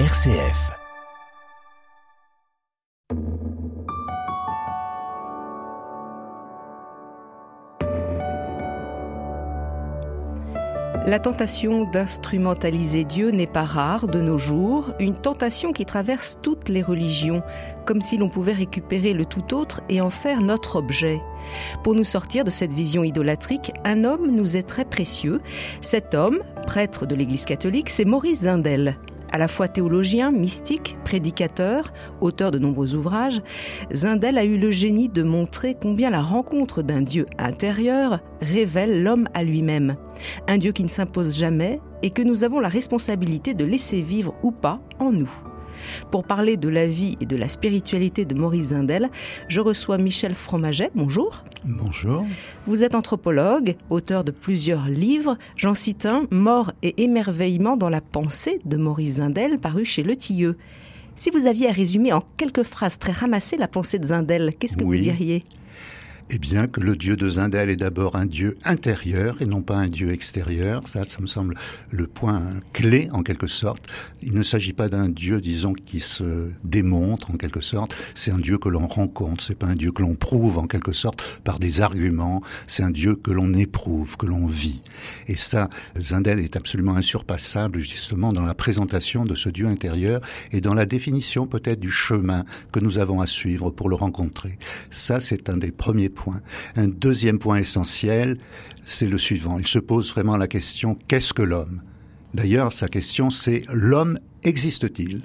RCF. La tentation d'instrumentaliser Dieu n'est pas rare de nos jours, une tentation qui traverse toutes les religions, comme si l'on pouvait récupérer le tout autre et en faire notre objet. Pour nous sortir de cette vision idolâtrique, un homme nous est très précieux. Cet homme, prêtre de l'Église catholique, c'est Maurice Zindel. À la fois théologien, mystique, prédicateur, auteur de nombreux ouvrages, Zindel a eu le génie de montrer combien la rencontre d'un Dieu intérieur révèle l'homme à lui-même. Un Dieu qui ne s'impose jamais et que nous avons la responsabilité de laisser vivre ou pas en nous. Pour parler de la vie et de la spiritualité de Maurice Zindel, je reçois Michel Fromaget. Bonjour. Bonjour. Vous êtes anthropologue, auteur de plusieurs livres. J'en cite un, Mort et émerveillement dans la pensée de Maurice Zindel, paru chez Le Tilleux. Si vous aviez à résumer en quelques phrases très ramassées la pensée de Zindel, qu'est-ce que Oui. vous diriez? Eh bien, que le Dieu de Zindel est d'abord un Dieu intérieur et non pas un Dieu extérieur. Ça, ça me semble le point clé, en quelque sorte. Il ne s'agit pas d'un Dieu, disons, qui se démontre, en quelque sorte. C'est un Dieu que l'on rencontre. C'est pas un Dieu que l'on prouve, en quelque sorte, par des arguments. C'est un Dieu que l'on éprouve, que l'on vit. Et ça, Zindel est absolument insurpassable, justement, dans la présentation de ce Dieu intérieur et dans la définition, peut-être, du chemin que nous avons à suivre pour le rencontrer. Ça, c'est un des premiers Un deuxième point essentiel, c'est le suivant. Il se pose vraiment la question, qu'est-ce que l'homme? D'ailleurs, sa question, c'est l'homme existe-t-il?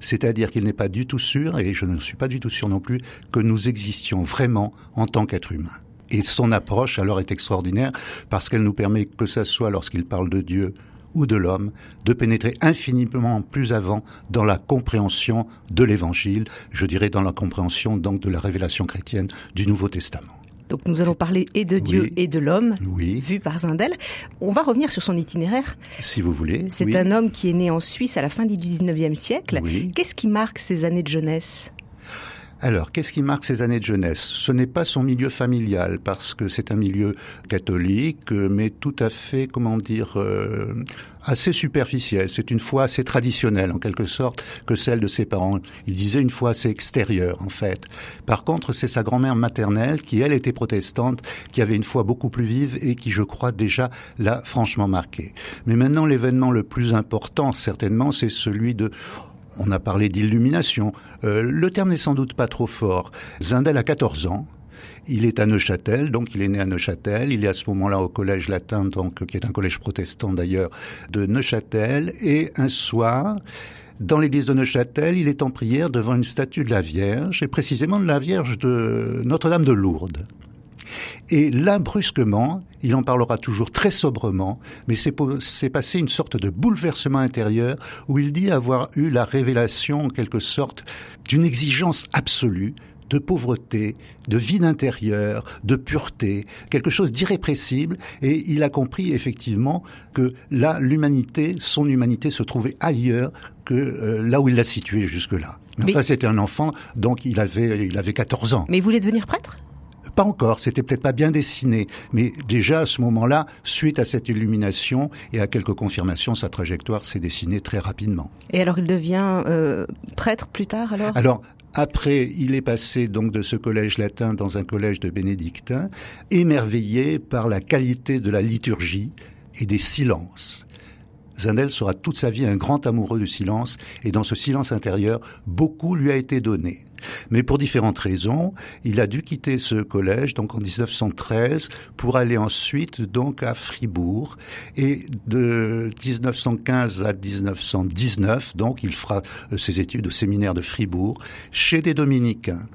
C'est-à-dire qu'il n'est pas du tout sûr, et je ne suis pas du tout sûr non plus, que nous existions vraiment en tant qu'être humain. Et son approche alors est extraordinaire parce qu'elle nous permet, que ce soit lorsqu'il parle de Dieu ou de l'homme, de pénétrer infiniment plus avant dans la compréhension de l'Évangile, je dirais dans la compréhension donc de la révélation chrétienne du Nouveau Testament. Donc nous allons parler et de Dieu Oui. et de l'homme, Oui, vu par Zindel. On va revenir sur son itinéraire. si vous voulez. C'est oui. un homme qui est né en Suisse à la fin du 19e siècle. Qu'est-ce qui marque ses années de jeunesse? Alors, qu'est-ce qui marque ses années de jeunesse? Ce n'est pas son milieu familial, parce que c'est un milieu catholique, euh, mais tout à fait, comment dire, euh, assez superficiel. C'est une foi assez traditionnelle, en quelque sorte, que celle de ses parents. Il disait une foi assez extérieure, en fait. Par contre, c'est sa grand-mère maternelle, qui, elle, était protestante, qui avait une foi beaucoup plus vive et qui, je crois, déjà l'a franchement marqué. Mais maintenant, l'événement le plus important, certainement, c'est celui de on a parlé d'illumination. Euh, le terme n'est sans doute pas trop fort. Zindel a 14 ans. Il est à Neuchâtel, donc il est né à Neuchâtel. Il est à ce moment-là au collège latin, donc qui est un collège protestant d'ailleurs, de Neuchâtel. Et un soir, dans l'église de Neuchâtel, il est en prière devant une statue de la Vierge, et précisément de la Vierge de Notre-Dame de Lourdes. Et là, brusquement, il en parlera toujours très sobrement, mais c'est passé une sorte de bouleversement intérieur où il dit avoir eu la révélation, en quelque sorte, d'une exigence absolue de pauvreté, de vide intérieur, de pureté, quelque chose d'irrépressible, et il a compris effectivement que là, l'humanité, son humanité se trouvait ailleurs que euh, là où il l'a située jusque-là. Mais Mais- enfin, c'était un enfant, donc il avait, il avait 14 ans. Mais il voulait devenir prêtre? Pas encore, c'était peut-être pas bien dessiné, mais déjà à ce moment-là, suite à cette illumination et à quelques confirmations, sa trajectoire s'est dessinée très rapidement. Et alors il devient euh, prêtre plus tard alors? Alors, après, il est passé donc de ce collège latin dans un collège de bénédictins, émerveillé par la qualité de la liturgie et des silences. Zindel sera toute sa vie un grand amoureux du silence, et dans ce silence intérieur, beaucoup lui a été donné. Mais pour différentes raisons, il a dû quitter ce collège donc en 1913 pour aller ensuite donc à Fribourg et de 1915 à 1919 donc il fera euh, ses études au séminaire de Fribourg chez des dominicains.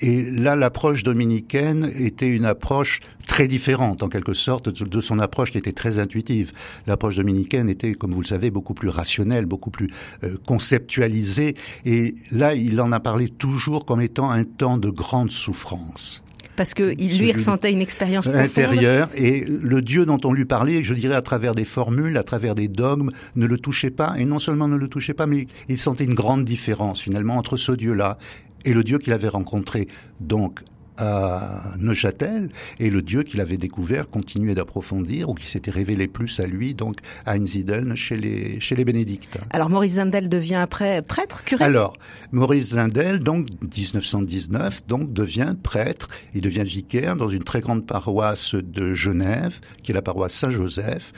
Et là, l'approche dominicaine était une approche très différente, en quelque sorte, de son approche qui était très intuitive. L'approche dominicaine était, comme vous le savez, beaucoup plus rationnelle, beaucoup plus euh, conceptualisée. Et là, il en a parlé toujours comme étant un temps de grande souffrance Parce que il lui ressentait une expérience profonde. intérieur et le Dieu dont on lui parlait, je dirais à travers des formules, à travers des dogmes, ne le touchait pas et non seulement ne le touchait pas, mais il sentait une grande différence finalement entre ce Dieu-là et le Dieu qu'il avait rencontré. Donc à Neuchâtel et le Dieu qu'il avait découvert continuait d'approfondir ou qui s'était révélé plus à lui, donc à Einsiedeln chez les, chez les bénédictins. Alors Maurice Zindel devient après prêtre, curé? Alors, Maurice Zindel, donc 1919, donc devient prêtre, il devient vicaire dans une très grande paroisse de Genève, qui est la paroisse Saint-Joseph,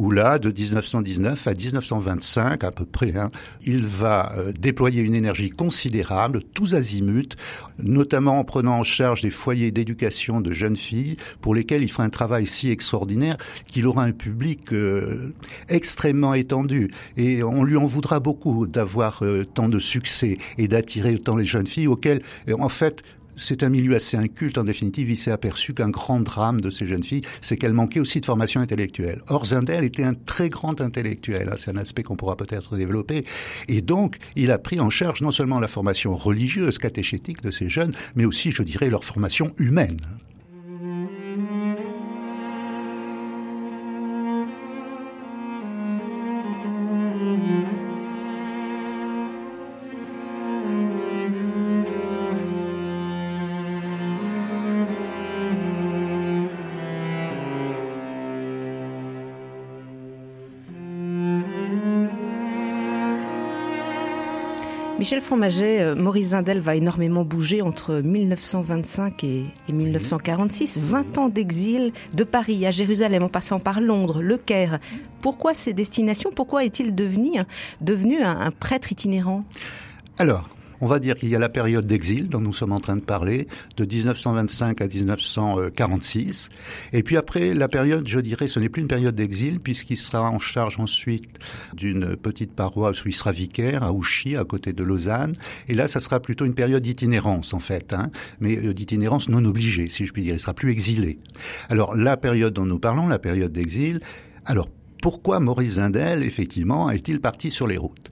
où là, de 1919 à 1925 à peu près, hein, il va euh, déployer une énergie considérable, tous azimuts, notamment en prenant en charge des foyers d'éducation de jeunes filles, pour lesquels il fera un travail si extraordinaire qu'il aura un public euh, extrêmement étendu. Et on lui en voudra beaucoup d'avoir euh, tant de succès et d'attirer autant les jeunes filles auxquelles, en fait, c'est un milieu assez inculte. En définitive, il s'est aperçu qu'un grand drame de ces jeunes filles, c'est qu'elles manquaient aussi de formation intellectuelle. Or, Zindel était un très grand intellectuel. Hein. C'est un aspect qu'on pourra peut-être développer. Et donc, il a pris en charge non seulement la formation religieuse, catéchétique de ces jeunes, mais aussi, je dirais, leur formation humaine. Michel Fromaget, euh, Maurice Zindel va énormément bouger entre 1925 et, 1946. 20 ans d'exil de Paris à Jérusalem en passant par Londres, Le Caire. Pourquoi ces destinations? Pourquoi est-il devenu, devenu un, un prêtre itinérant? Alors, on va dire qu'il y a la période d'exil dont nous sommes en train de parler, de 1925 à 1946. Et puis après, la période, je dirais, ce n'est plus une période d'exil puisqu'il sera en charge ensuite d'une petite paroisse où il sera vicaire à Ouchy, à côté de Lausanne. Et là, ça sera plutôt une période d'itinérance, en fait, hein, mais euh, d'itinérance non obligée, si je puis dire. Il sera plus exilé. Alors, la période dont nous parlons, la période d'exil, alors pourquoi Maurice Zindel, effectivement, est-il parti sur les routes?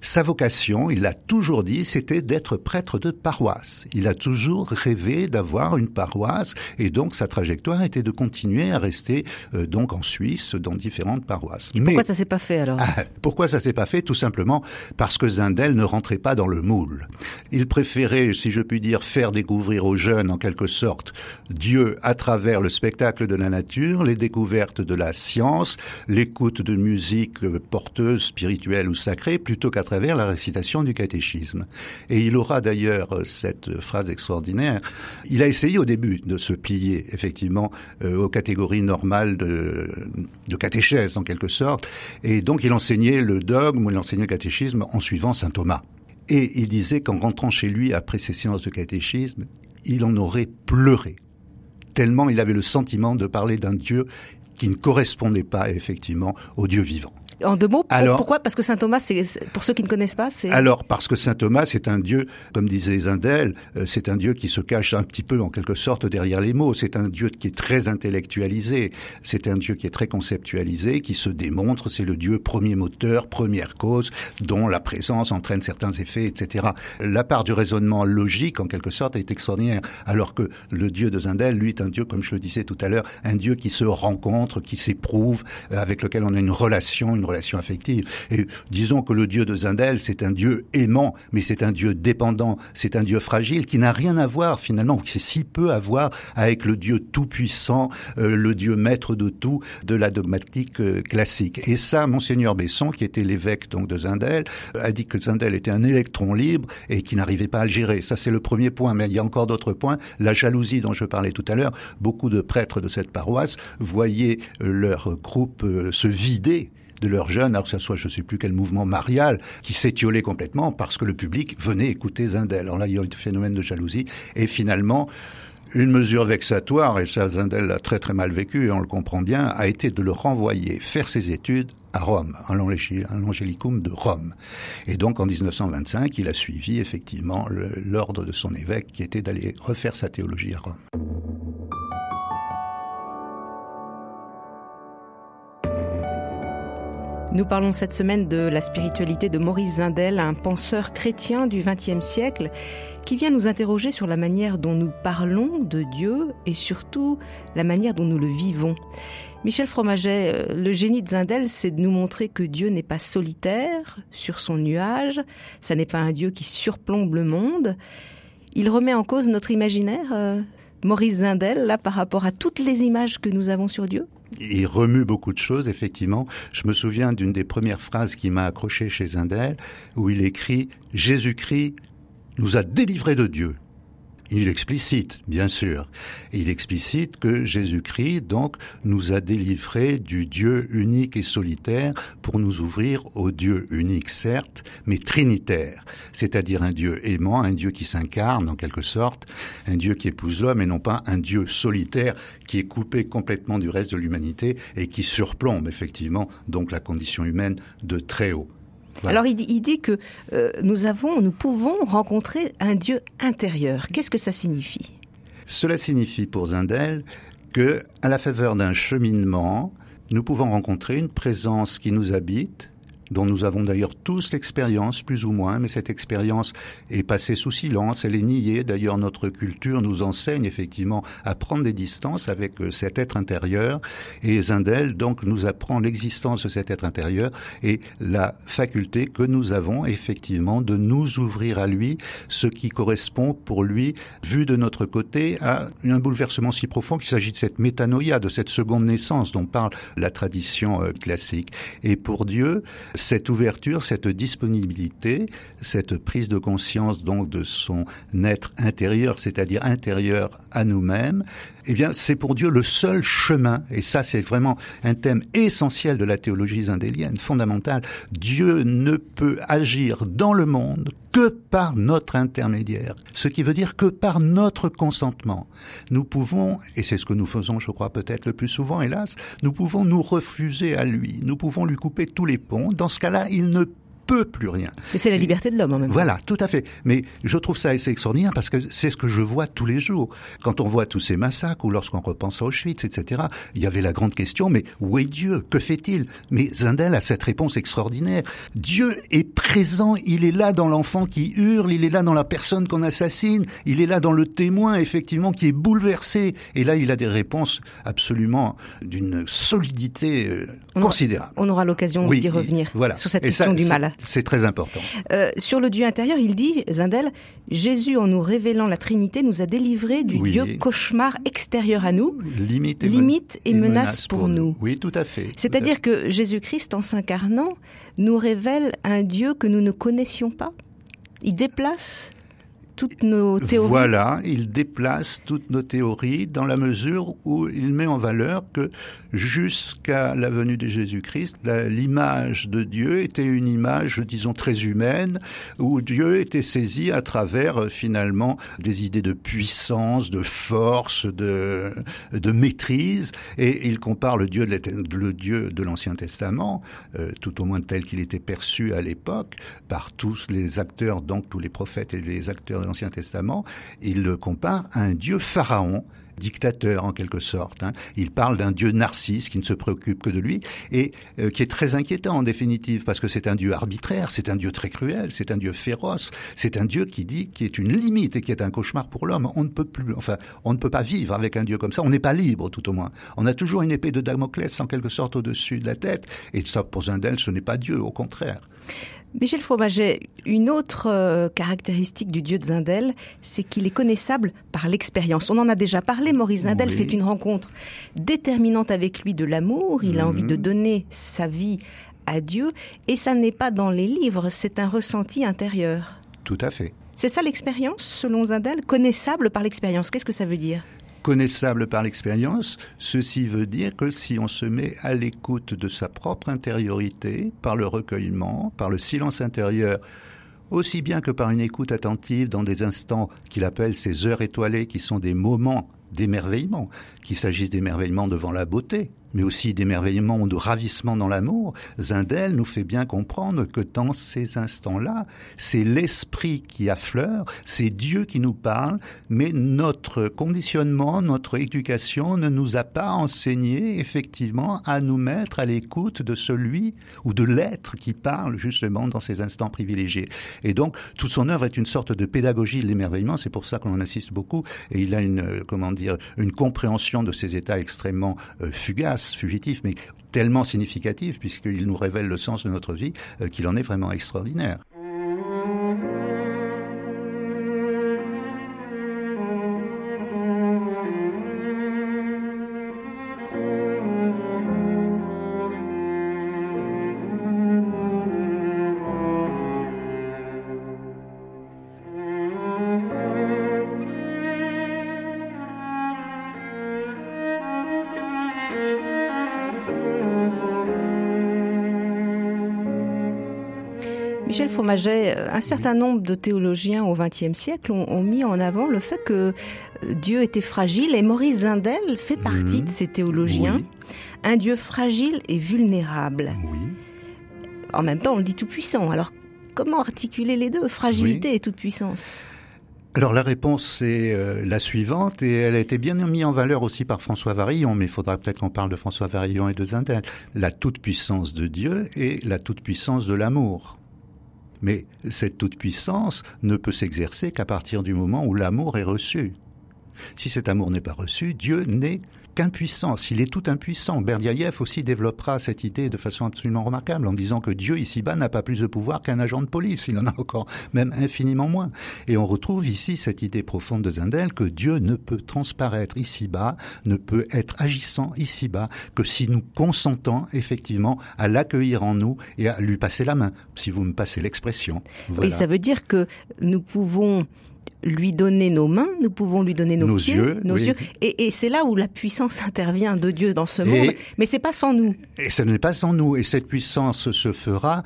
Sa vocation, il l'a toujours dit, c'était d'être prêtre de paroisse. Il a toujours rêvé d'avoir une paroisse et donc sa trajectoire était de continuer à rester euh, donc en Suisse dans différentes paroisses. Mais, pourquoi ça s'est pas fait alors? Ah, Pourquoi ça s'est pas fait? Tout simplement parce que Zindel ne rentrait pas dans le moule. Il préférait, si je puis dire, faire découvrir aux jeunes en quelque sorte Dieu à travers le spectacle de la nature, les découvertes de la science, l'écoute de musique porteuse, spirituelle ou sacrée, plutôt qu'à travers la récitation du catéchisme. Et il aura d'ailleurs cette phrase extraordinaire. Il a essayé au début de se plier effectivement euh, aux catégories normales de, de catéchèse en quelque sorte. Et donc il enseignait le dogme, il enseignait le catéchisme en suivant saint Thomas. Et il disait qu'en rentrant chez lui après ses séances de catéchisme, il en aurait pleuré, tellement il avait le sentiment de parler d'un Dieu qui ne correspondait pas effectivement au Dieu vivant. En deux mots, pourquoi? Parce que saint Thomas, c'est pour ceux qui ne connaissent pas, c'est alors parce que saint Thomas, c'est un dieu, comme disait Zindel, euh, c'est un dieu qui se cache un petit peu en quelque sorte derrière les mots. C'est un dieu qui est très intellectualisé. C'est un dieu qui est très conceptualisé, qui se démontre. C'est le dieu premier moteur, première cause, dont la présence entraîne certains effets, etc. La part du raisonnement logique, en quelque sorte, est extraordinaire. Alors que le dieu de Zindel, lui, est un dieu, comme je le disais tout à l'heure, un dieu qui se rencontre, qui s'éprouve, euh, avec lequel on a une relation, une relation affective. Et disons que le dieu de Zindel, c'est un dieu aimant, mais c'est un dieu dépendant, c'est un dieu fragile qui n'a rien à voir finalement, qui si peu à voir avec le dieu tout-puissant, euh, le dieu maître de tout de la dogmatique euh, classique. Et ça, monseigneur Besson, qui était l'évêque donc de Zindel, a dit que Zindel était un électron libre et qui n'arrivait pas à le gérer. Ça, c'est le premier point. Mais il y a encore d'autres points. La jalousie dont je parlais tout à l'heure. Beaucoup de prêtres de cette paroisse voyaient leur groupe euh, se vider de leurs jeunes, alors que ce soit je ne sais plus quel mouvement marial, qui s'étiolait complètement parce que le public venait écouter Zindel. Alors là, il y a eu un phénomène de jalousie. Et finalement, une mesure vexatoire, et ça Zindel l'a très très mal vécu, et on le comprend bien, a été de le renvoyer faire ses études à Rome, à l'Angélicum de Rome. Et donc en 1925, il a suivi effectivement l'ordre de son évêque qui était d'aller refaire sa théologie à Rome. Nous parlons cette semaine de la spiritualité de Maurice Zindel, un penseur chrétien du XXe siècle qui vient nous interroger sur la manière dont nous parlons de Dieu et surtout la manière dont nous le vivons. Michel Fromaget, euh, le génie de Zindel, c'est de nous montrer que Dieu n'est pas solitaire sur son nuage, ça n'est pas un Dieu qui surplombe le monde. Il remet en cause notre imaginaire, euh, Maurice Zindel, là, par rapport à toutes les images que nous avons sur Dieu? Il remue beaucoup de choses, effectivement. Je me souviens d'une des premières phrases qui m'a accroché chez Zindel, où il écrit Jésus-Christ nous a délivrés de Dieu. Il explicite, bien sûr. Il explicite que Jésus-Christ, donc, nous a délivrés du Dieu unique et solitaire pour nous ouvrir au Dieu unique, certes, mais trinitaire. C'est-à-dire un Dieu aimant, un Dieu qui s'incarne, en quelque sorte, un Dieu qui épouse l'homme et non pas un Dieu solitaire qui est coupé complètement du reste de l'humanité et qui surplombe, effectivement, donc la condition humaine de très haut. Alors il dit, que euh, nous avons, nous pouvons rencontrer un Dieu intérieur. Qu'est-ce que ça signifie? Cela signifie pour Zindel que, à la faveur d'un cheminement, nous pouvons rencontrer une présence qui nous habite, dont nous avons d'ailleurs tous l'expérience, plus ou moins, mais cette expérience est passée sous silence, elle est niée. D'ailleurs, notre culture nous enseigne effectivement à prendre des distances avec euh, cet être intérieur. Et Zindel, donc, nous apprend l'existence de cet être intérieur et la faculté que nous avons effectivement de nous ouvrir à lui, ce qui correspond pour lui, vu de notre côté, à un bouleversement si profond qu'il s'agit de cette métanoïa, de cette seconde naissance dont parle la tradition euh, classique. Et pour Dieu, cette ouverture, cette disponibilité, cette prise de conscience donc de son être intérieur, c'est-à-dire intérieur à nous-mêmes, eh bien, c'est pour Dieu le seul chemin, et ça, c'est vraiment un thème essentiel de la théologie zindélienne, fondamental. Dieu ne peut agir dans le monde que par notre intermédiaire, ce qui veut dire que par notre consentement. Nous pouvons, et c'est ce que nous faisons, je crois, peut-être le plus souvent, hélas, nous pouvons nous refuser à lui, nous pouvons lui couper tous les ponts. Ce cas-là, il ne peut plus rien. Mais c'est la liberté de l'homme en même temps. Voilà, tout à fait. Mais je trouve ça assez extraordinaire parce que c'est ce que je vois tous les jours. Quand on voit tous ces massacres ou lorsqu'on repense à Auschwitz, etc., il y avait la grande question, mais où est Dieu? Que fait-il? Mais Zindel a cette réponse extraordinaire. Dieu est présent, il est là dans l'enfant qui hurle, il est là dans la personne qu'on assassine, il est là dans le témoin, effectivement, qui est bouleversé. Et là, il a des réponses absolument d'une solidité euh, considérable. on aura l'occasion d'y revenir voilà. sur cette question du mal. C'est très important. Euh, sur le Dieu intérieur, il dit, Zindel, Jésus, en nous révélant la Trinité, nous a délivrés du Dieu cauchemar extérieur à nous, limite et, menace, pour, nous. Oui, tout à fait. C'est-à-dire que Jésus-Christ, en s'incarnant, nous révèle un Dieu que nous ne connaissions pas. Il déplace toutes nos théories. Voilà, il déplace toutes nos théories dans la mesure où il met en valeur que jusqu'à la venue de Jésus-Christ, l'image de Dieu était une image, disons, très humaine, où Dieu était saisi à travers euh, finalement des idées de puissance, de force, de, de maîtrise, et il compare le Dieu de, de l'Ancien Testament, euh, tout au moins tel qu'il était perçu à l'époque par tous les acteurs, donc tous les prophètes et les acteurs l'Ancien Testament, il le compare à un Dieu pharaon dictateur en quelque sorte. Hein. Il parle d'un dieu narcisse qui ne se préoccupe que de lui et euh, qui est très inquiétant en définitive parce que c'est un dieu arbitraire, c'est un dieu très cruel, c'est un dieu féroce, c'est un dieu qui dit qui est une limite et qui est un cauchemar pour l'homme. On ne peut plus, enfin, on ne peut pas vivre avec un dieu comme ça. On n'est pas libre tout au moins. On a toujours une épée de Damoclès en quelque sorte au-dessus de la tête et ça pour Zindel ce n'est pas Dieu, au contraire. Michel Fromaget, une autre euh, caractéristique du dieu de Zindel, c'est qu'il est connaissable par l'expérience. On en a déjà parlé, Maurice Zindel fait une rencontre déterminante avec lui de l'amour, il a envie de mhm. donner sa vie à Dieu, et ça n'est pas dans les livres, c'est un ressenti intérieur. Tout à fait. C'est ça l'expérience, selon Zindel, connaissable par l'expérience. Qu'est-ce que ça veut dire? Connaissable par l'expérience, ceci veut dire que si on se met à l'écoute de sa propre intériorité, par le recueillement, par le silence intérieur, aussi bien que par une écoute attentive dans des instants qu'il appelle ces heures étoilées qui sont des moments d'émerveillement, qu'il s'agisse d'émerveillement devant la beauté, mais aussi d'émerveillement ou de ravissement dans l'amour, Zindel nous fait bien comprendre que dans ces instants-là, c'est l'esprit qui affleure, c'est Dieu qui nous parle, mais notre conditionnement, notre éducation ne nous a pas enseigné effectivement à nous mettre à l'écoute de celui ou de l'être qui parle justement dans ces instants privilégiés. Et donc, toute son œuvre est une sorte de pédagogie de l'émerveillement, c'est pour ça qu'on en assiste beaucoup, et il a une, comment dire, une compréhension de ces états extrêmement euh, fugaces fugitif, mais tellement significatif, puisqu'il nous révèle le sens de notre vie, euh, qu'il en est vraiment extraordinaire. Fromaget, un certain nombre de théologiens au XXe siècle ont, mis en avant le fait que euh, Dieu était fragile et Maurice Zindel fait partie de ces théologiens. Un Dieu fragile et vulnérable. Oui. En même temps, on le dit tout puissant. Alors, comment articuler les deux, fragilité et toute puissance alors la réponse est euh, la suivante et elle a été bien mise en valeur aussi par François Varillon, mais il faudra peut-être qu'on parle de François Varillon et de Zindel. La toute-puissance de Dieu et la toute-puissance de l'amour. Mais cette toute-puissance ne peut s'exercer qu'à partir du moment où l'amour est reçu. Si cet amour n'est pas reçu, Dieu n'est qu'impuissance. Il est tout impuissant. Berdiaïev aussi développera cette idée de façon absolument remarquable en disant que Dieu ici-bas n'a pas plus de pouvoir qu'un agent de police. Il en a encore même infiniment moins. Et on retrouve ici cette idée profonde de Zindel que Dieu ne peut transparaître ici-bas, ne peut être agissant ici-bas que si nous consentons effectivement à l'accueillir en nous et à lui passer la main, si vous me passez l'expression. Oui, ça veut dire que nous pouvons lui donner nos mains, nous pouvons lui donner nos, pieds, yeux, nos yeux. Et, c'est là où la puissance intervient de Dieu dans ce monde. Mais c'est pas sans nous. Et ce n'est pas sans nous. Et cette puissance se fera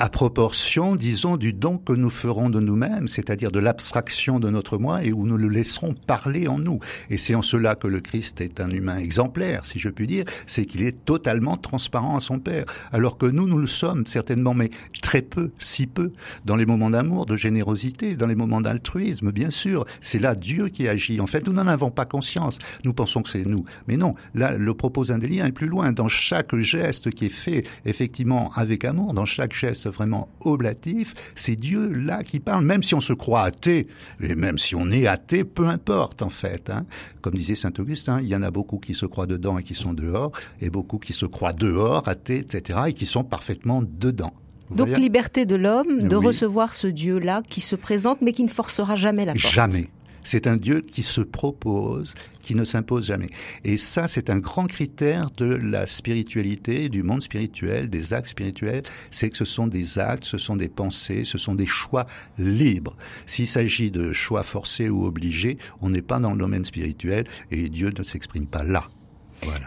à proportion, disons, du don que nous ferons de nous-mêmes, c'est-à-dire de l'abstraction de notre moi et où nous le laisserons parler en nous. Et c'est en cela que le Christ est un humain exemplaire, si je puis dire, c'est qu'il est totalement transparent à son Père, alors que nous, nous le sommes certainement, mais très peu, si peu, dans les moments d'amour, de générosité, dans les moments d'altruisme, bien sûr. C'est là Dieu qui agit. En fait, nous n'en avons pas conscience. Nous pensons que c'est nous. Mais non, là, le propos indélien est plus loin. Dans chaque geste qui est fait, effectivement, avec amour, dans chaque geste vraiment oblatif, c'est Dieu là qui parle, même si on se croit athée, et même si on est athée, peu importe en fait. Hein. Comme disait saint Augustin, il y en a beaucoup qui se croient dedans et qui sont dehors, et beaucoup qui se croient dehors, athées, etc., et qui sont parfaitement dedans. Donc liberté de l'homme de recevoir ce Dieu-là qui se présente mais qui ne forcera jamais la porte. Jamais. C'est un Dieu qui se propose, qui ne s'impose jamais. Et ça, c'est un grand critère de la spiritualité, du monde spirituel, des actes spirituels, c'est que ce sont des actes, ce sont des pensées, ce sont des choix libres. S'il s'agit de choix forcés ou obligés, on n'est pas dans le domaine spirituel et Dieu ne s'exprime pas là.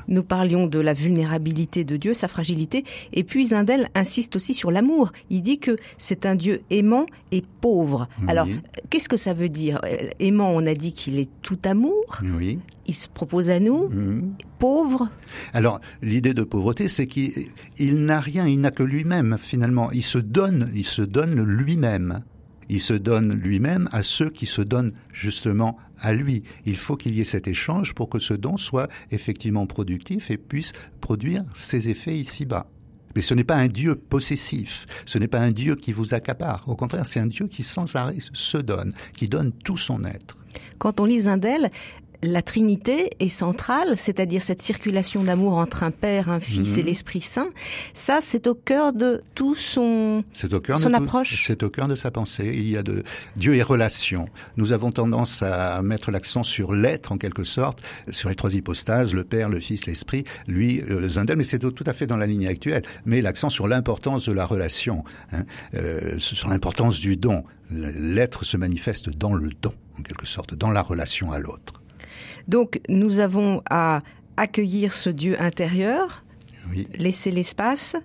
Nous parlions de la vulnérabilité de Dieu, sa fragilité, et puis Zindel insiste aussi sur l'amour. Il dit que c'est un Dieu aimant et pauvre. Alors, qu'est-ce que ça veut dire? Aimant, on a dit qu'il est tout amour. Oui. Il se propose à nous. Mhm. Pauvre? Alors, l'idée de pauvreté, c'est qu'il n'a rien, il n'a que lui-même finalement. Il se donne, il se donne lui-même il se donne lui-même à ceux qui se donnent justement à lui. Il faut qu'il y ait cet échange pour que ce don soit effectivement productif et puisse produire ses effets ici-bas. Mais ce n'est pas un Dieu possessif, ce n'est pas un Dieu qui vous accapare. Au contraire, c'est un Dieu qui sans arrêt se donne, qui donne tout son être. Quand on lit Zindel, la Trinité est centrale, c'est-à-dire cette circulation d'amour entre un Père, un Fils et mhm. l'Esprit Saint. Ça, c'est au cœur de tout son, au cœur son de approche. C'est au cœur de sa pensée. Il y a de Dieu et relation. Nous avons tendance à mettre l'accent sur l'être, en quelque sorte, sur les trois hypostases, le Père, le Fils, l'Esprit. Lui, euh, le Zindel, mais c'est tout à fait dans la ligne actuelle. Mais l'accent sur l'importance de la relation, hein, euh, sur l'importance du don. L'être se manifeste dans le don, en quelque sorte, dans la relation à l'autre. Donc nous avons à accueillir ce Dieu intérieur, laisser l'espace,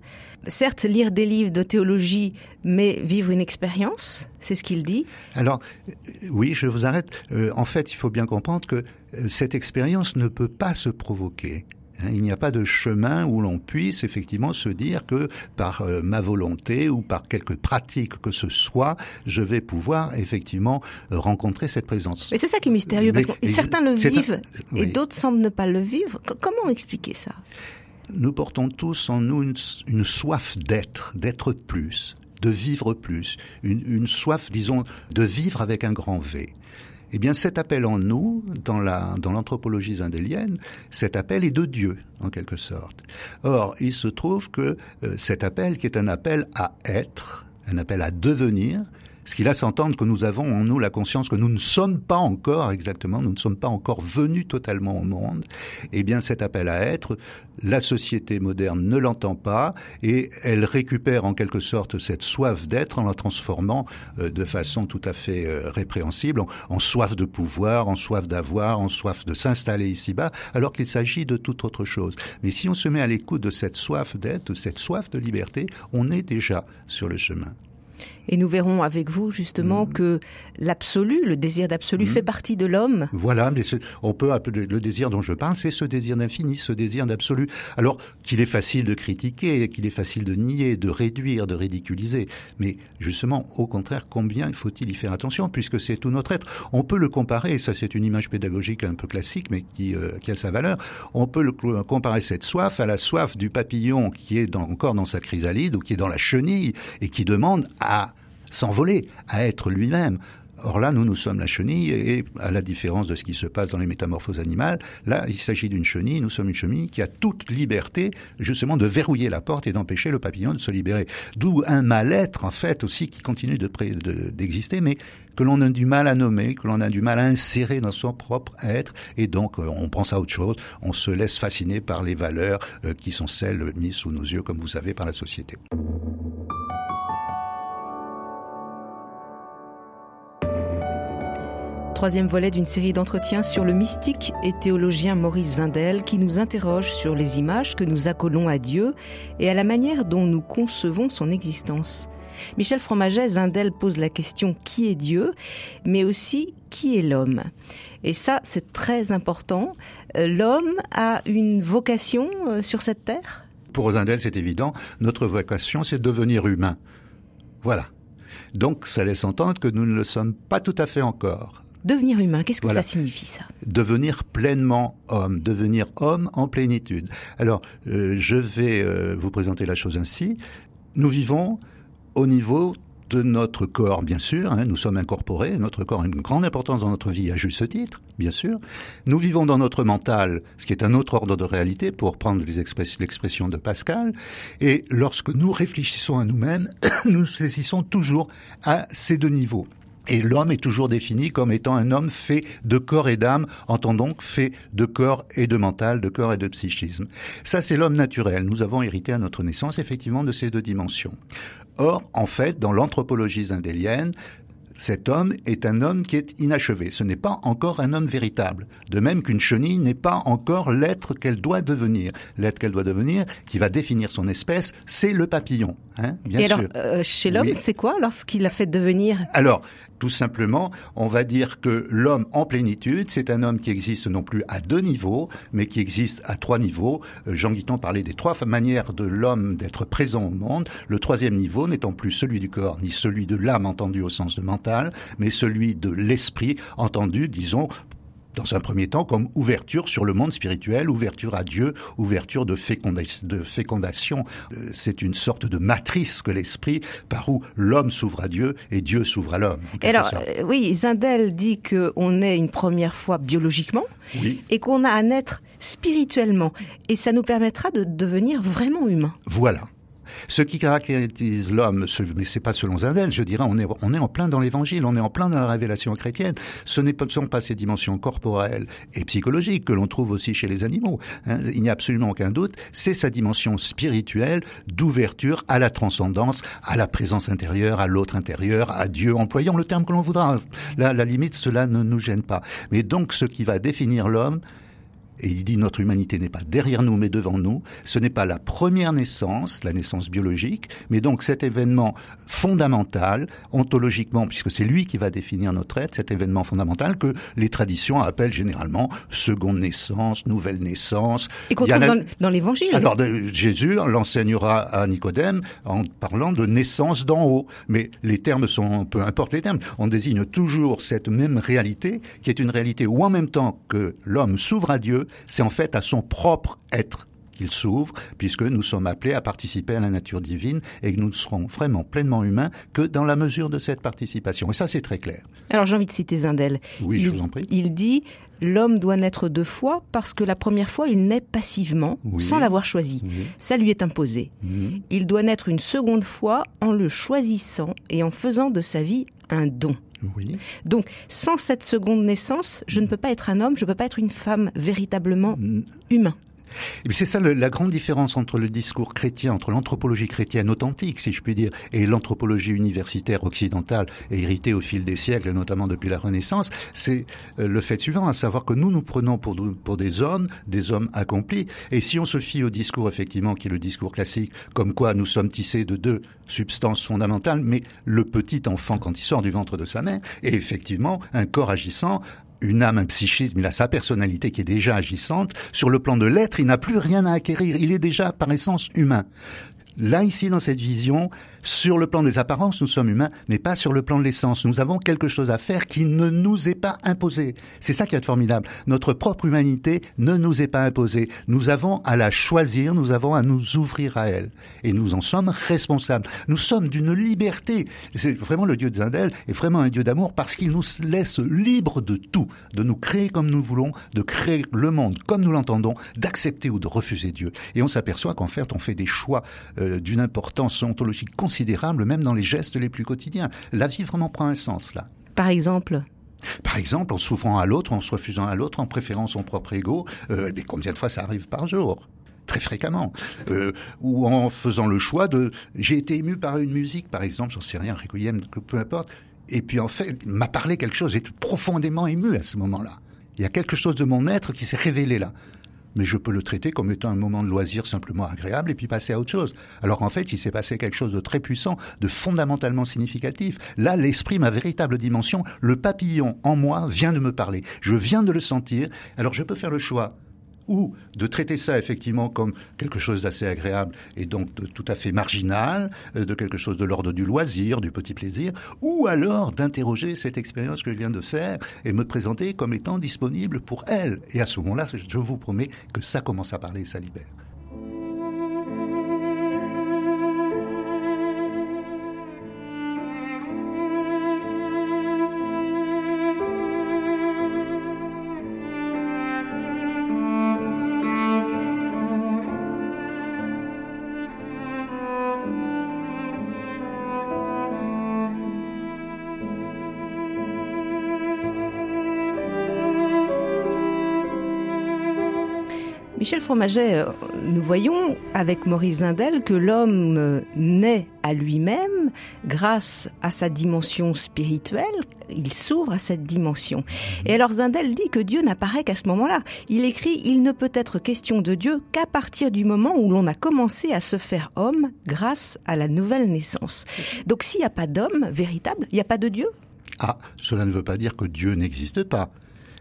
certes lire des livres de théologie, mais vivre une expérience, c'est ce qu'il dit. Alors oui, je vous arrête. Euh, en fait, il faut bien comprendre que euh, cette expérience ne peut pas se provoquer. Hein, il n'y a pas de chemin où l'on puisse effectivement se dire que par euh, ma volonté ou par quelque pratique que ce soit, je vais pouvoir effectivement euh, rencontrer cette présence. Mais c'est ça qui est mystérieux, parce que certains le vivent et d'autres semblent ne pas le vivre. comment expliquer ça? Nous portons tous en nous une, soif d'être, d'être plus, de vivre plus, une, une soif, disons, de vivre avec un grand V. Eh bien, cet appel en nous, dans la dans l'anthropologie zindélienne, cet appel est de Dieu en quelque sorte. Or, il se trouve que euh, cet appel, qui est un appel à être, un appel à devenir, ce qui laisse entendre que nous avons en nous la conscience que nous ne sommes pas encore exactement, nous ne sommes pas encore venus totalement au monde, eh bien cet appel à être, la société moderne ne l'entend pas et elle récupère en quelque sorte cette soif d'être en la transformant euh, de façon tout à fait euh, répréhensible en, soif de pouvoir, en soif d'avoir, en soif de s'installer ici-bas, alors qu'il s'agit de toute autre chose. Mais si on se met à l'écoute de cette soif d'être, de cette soif de liberté, on est déjà sur le chemin. Et nous verrons avec vous justement mm. que l'absolu, le désir d'absolu, mm. fait partie de l'homme. Voilà, mais on peut appeler le désir dont je parle, c'est ce désir d'infini, ce désir d'absolu. Alors qu'il est facile de critiquer, qu'il est facile de nier, de réduire, de ridiculiser, mais justement, au contraire, combien faut-il y faire attention, puisque c'est tout notre être? On peut le comparer, ça c'est une image pédagogique un peu classique, mais qui, euh, qui a sa valeur. On peut le comparer cette soif à la soif du papillon qui est encore dans sa chrysalide ou qui est dans la chenille et qui demande à s'envoler, à être lui-même. Or là, nous, nous sommes la chenille, et à la différence de ce qui se passe dans les métamorphoses animales, là, il s'agit d'une chenille, nous sommes une chenille qui a toute liberté, justement, de verrouiller la porte et d'empêcher le papillon de se libérer. D'où un mal-être, en fait, aussi, qui continue d'exister, mais que l'on a du mal à nommer, que l'on a du mal à insérer dans son propre être, et donc euh, on pense à autre chose, on se laisse fasciner par les valeurs euh, qui sont celles mises sous nos yeux, comme vous savez, par la société. Troisième volet d'une série d'entretiens sur le mystique et théologien Maurice Zindel qui nous interroge sur les images que nous accolons à Dieu et à la manière dont nous concevons son existence. Michel Fromaget, Zindel pose la question qui est Dieu, mais aussi qui est l'homme? Et ça, c'est très important. Euh, l'homme a une vocation euh, sur cette terre? Pour Zindel, c'est évident. Notre vocation, c'est de devenir humain. Voilà. Donc, ça laisse entendre que nous ne le sommes pas tout à fait encore. Devenir humain, qu'est-ce que ça signifie ça? Devenir pleinement homme, devenir homme en plénitude. Alors, euh, je vais euh, vous présenter la chose ainsi. Nous vivons au niveau de notre corps, bien sûr, hein, nous sommes incorporés, notre corps a une grande importance dans notre vie à juste titre, bien sûr. Nous vivons dans notre mental, ce qui est un autre ordre de réalité, pour prendre l'expression de Pascal, et lorsque nous réfléchissons à nous-mêmes, nous saisissons toujours à ces deux niveaux. Et l'homme est toujours défini comme étant un homme fait de corps et d'âme, entend donc fait de corps et de mental, de corps et de psychisme. Ça, c'est l'homme naturel. Nous avons hérité à notre naissance, effectivement, de ces deux dimensions. Or, en fait, dans l'anthropologie zindélienne, cet homme est un homme qui est inachevé. Ce n'est pas encore un homme véritable. De même qu'une chenille n'est pas encore l'être qu'elle doit devenir. L'être qu'elle doit devenir, qui va définir son espèce, c'est le papillon. Hein, bien Et alors, euh, chez l'homme, c'est quoi lorsqu'il a fait devenir? Alors, tout simplement, on va dire que l'homme en plénitude, c'est un homme qui existe non plus à deux niveaux, mais qui existe à trois niveaux. Euh, Jean Guiton parlait des trois manières de l'homme d'être présent au monde. Le troisième niveau n'étant plus celui du corps, ni celui de l'âme entendu au sens de mental, mais celui de l'esprit entendu, disons, dans un premier temps comme ouverture sur le monde spirituel, ouverture à Dieu, ouverture de, fécondation. Euh, c'est une sorte de matrice que l'esprit par où l'homme s'ouvre à Dieu et Dieu s'ouvre à l'homme. Alors euh, oui, Zindel dit qu'on est une première fois biologiquement et qu'on a à naître spirituellement et ça nous permettra de devenir vraiment humain. Voilà. Ce qui caractérise l'homme, mais c'est pas selon Zindel, je dirais, on est, on est en plein dans l'évangile, on est en plein dans la révélation chrétienne. Ce ne sont pas ces dimensions corporelles et psychologiques que l'on trouve aussi chez les animaux. Hein. Il n'y a absolument aucun doute. C'est sa dimension spirituelle d'ouverture à la transcendance, à la présence intérieure, à l'autre intérieur, à Dieu, employons le terme que l'on voudra. Là, la limite, cela ne nous gêne pas. Mais donc, ce qui va définir l'homme, et il dit notre humanité n'est pas derrière nous mais devant nous. Ce n'est pas la première naissance, la naissance biologique, mais donc cet événement fondamental, ontologiquement, puisque c'est lui qui va définir notre être, cet événement fondamental que les traditions appellent généralement seconde naissance, nouvelle naissance. Et qu'on trouve dans, dans l'évangile. Alors Jésus l'enseignera à Nicodème en parlant de naissance d'en haut. Mais les termes sont, peu importe les termes, on désigne toujours cette même réalité qui est une réalité où en même temps que l'homme s'ouvre à Dieu, c'est en fait à son propre être qu'il s'ouvre, puisque nous sommes appelés à participer à la nature divine et que nous ne serons vraiment pleinement humains que dans la mesure de cette participation. Et ça, c'est très clair. Alors j'ai envie de citer Zindel. Oui, je vous en prie. Il dit L'homme doit naître deux fois parce que la première fois, il naît passivement, sans l'avoir choisi. Ça lui est imposé. Il doit naître une seconde fois en le choisissant et en faisant de sa vie un don. Oui. Donc, sans cette seconde naissance, je ne peux pas être un homme, je ne peux pas être une femme véritablement humain. C'est ça la grande différence entre le discours chrétien, entre l'anthropologie chrétienne authentique, si je puis dire, et l'anthropologie universitaire occidentale héritée au fil des siècles, notamment depuis la Renaissance, c'est euh, le fait suivant, à savoir que nous nous prenons pour des hommes, des hommes accomplis, et si on se fie au discours effectivement qui est le discours classique, comme quoi nous sommes tissés de deux substances fondamentales, mais le petit enfant quand il sort du ventre de sa mère est effectivement un corps agissant une âme, un psychisme, il a sa personnalité qui est déjà agissante. Sur le plan de l'être, il n'a plus rien à acquérir. Il est déjà par essence humain. Là, ici, dans cette vision, sur le plan des apparences, nous sommes humains, mais pas sur le plan de l'essence. Nous avons quelque chose à faire qui ne nous est pas imposé. C'est ça qui est formidable. Notre propre humanité ne nous est pas imposée. Nous avons à la choisir, nous avons à nous ouvrir à elle. Et nous en sommes responsables. Nous sommes d'une liberté. C'est vraiment le Dieu de Zindel est vraiment un Dieu d'amour parce qu'il nous laisse libres de tout, de nous créer comme nous voulons, de créer le monde comme nous l'entendons, d'accepter ou de refuser Dieu. Et on s'aperçoit qu'en fait, on fait des choix euh, d'une importance ontologique considérable, même dans les gestes les plus quotidiens. La vie vraiment prend un sens là. Par exemple par exemple, en s'ouvrant à l'autre, en se refusant à l'autre, en préférant son propre ego. Euh, mais combien de fois ça arrive par jour? Très fréquemment, euh, ou en faisant le choix de, j'ai été ému par une musique, par exemple, j'en sais rien, requiem, peu importe, et puis en fait, m'a parlé quelque chose, j'étais profondément ému à ce moment-là. Il y a quelque chose de mon être qui s'est révélé là mais je peux le traiter comme étant un moment de loisir simplement agréable et puis passer à autre chose. Alors en fait, il s'est passé quelque chose de très puissant, de fondamentalement significatif. Là, l'esprit, ma véritable dimension, le papillon en moi vient de me parler. Je viens de le sentir. Alors je peux faire le choix ou de traiter ça effectivement comme quelque chose d'assez agréable et donc de tout à fait marginal, euh, de quelque chose de l'ordre du loisir, du petit plaisir, ou alors d'interroger cette expérience que je viens de faire et me présenter comme étant disponible pour elle. Et à ce moment-là, je vous promets que ça commence à parler, ça libère. Michel Fromaget, euh, nous voyons avec Maurice Zindel que l'homme euh, naît à lui-même grâce à sa dimension spirituelle, il s'ouvre à cette dimension. Et alors Zindel dit que Dieu n'apparaît qu'à ce moment-là. Il écrit Il ne peut être question de Dieu qu'à partir du moment où l'on a commencé à se faire homme grâce à la nouvelle naissance. Donc s'il n'y a pas d'homme véritable, il n'y a pas de Dieu? Ah, cela ne veut pas dire que Dieu n'existe pas.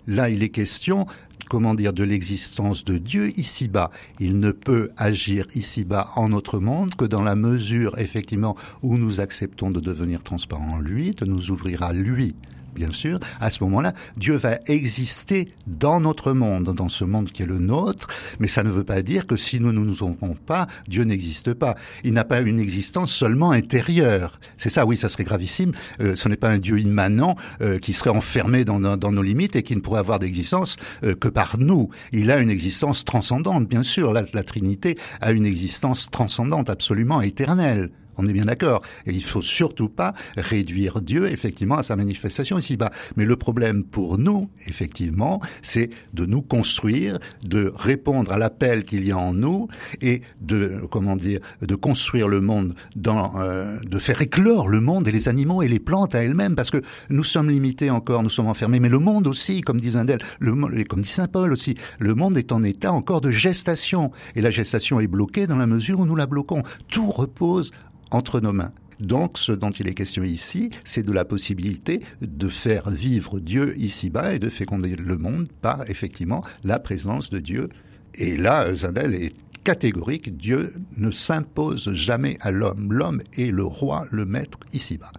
Là, il est question comment dire, de l'existence de Dieu ici-bas. Il ne peut agir ici-bas en notre monde que dans la mesure, effectivement, où nous acceptons de devenir transparents en lui, de nous ouvrir à lui bien sûr, à ce moment-là, Dieu va exister dans notre monde, dans ce monde qui est le nôtre, mais ça ne veut pas dire que si nous ne nous ouvrons pas, Dieu n'existe pas. Il n'a pas une existence seulement intérieure. C'est ça, oui, ça serait gravissime. Euh, ce n'est pas un Dieu immanent euh, qui serait enfermé dans, nos limites et qui ne pourrait avoir d'existence euh, que par nous. Il a une existence transcendante, bien sûr. La, la Trinité a une existence transcendante, absolument éternelle. On est bien d'accord. Et il faut surtout pas réduire Dieu, effectivement, à sa manifestation ici-bas. Mais le problème pour nous, effectivement, c'est de nous construire, de répondre à l'appel qu'il y a en nous et de, comment dire, de construire le monde dans, euh, de faire éclore le monde et les animaux et les plantes à elles-mêmes parce que nous sommes limités encore, nous sommes enfermés. Mais le monde aussi, comme dit Zindel, le, comme dit Saint Paul aussi, le monde est en état encore de gestation. Et la gestation est bloquée dans la mesure où nous la bloquons. Tout repose entre nos mains. Donc, ce dont il est question ici, c'est de la possibilité de faire vivre Dieu ici-bas et de féconder le monde par, effectivement, la présence de Dieu. Et là, Zindel est catégorique, Dieu ne s'impose jamais à l'homme. L'homme est le roi, le maître ici-bas.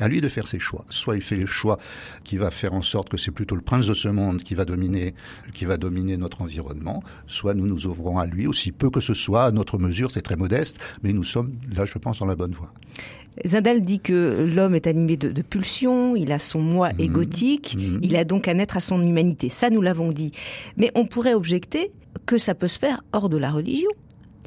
À lui de faire ses choix. Soit il fait le choix qui va faire en sorte que c'est plutôt le prince de ce monde qui va dominer, qui va dominer notre environnement, soit nous nous ouvrons à lui, aussi peu que ce soit, à notre mesure, c'est très modeste, mais nous sommes là, je pense, dans la bonne voie. Zindel dit que l'homme est animé de, pulsions, il a son moi mmh. égotique, mmh. il a donc à naître à son humanité. Ça, nous l'avons dit. Mais on pourrait objecter que ça peut se faire hors de la religion.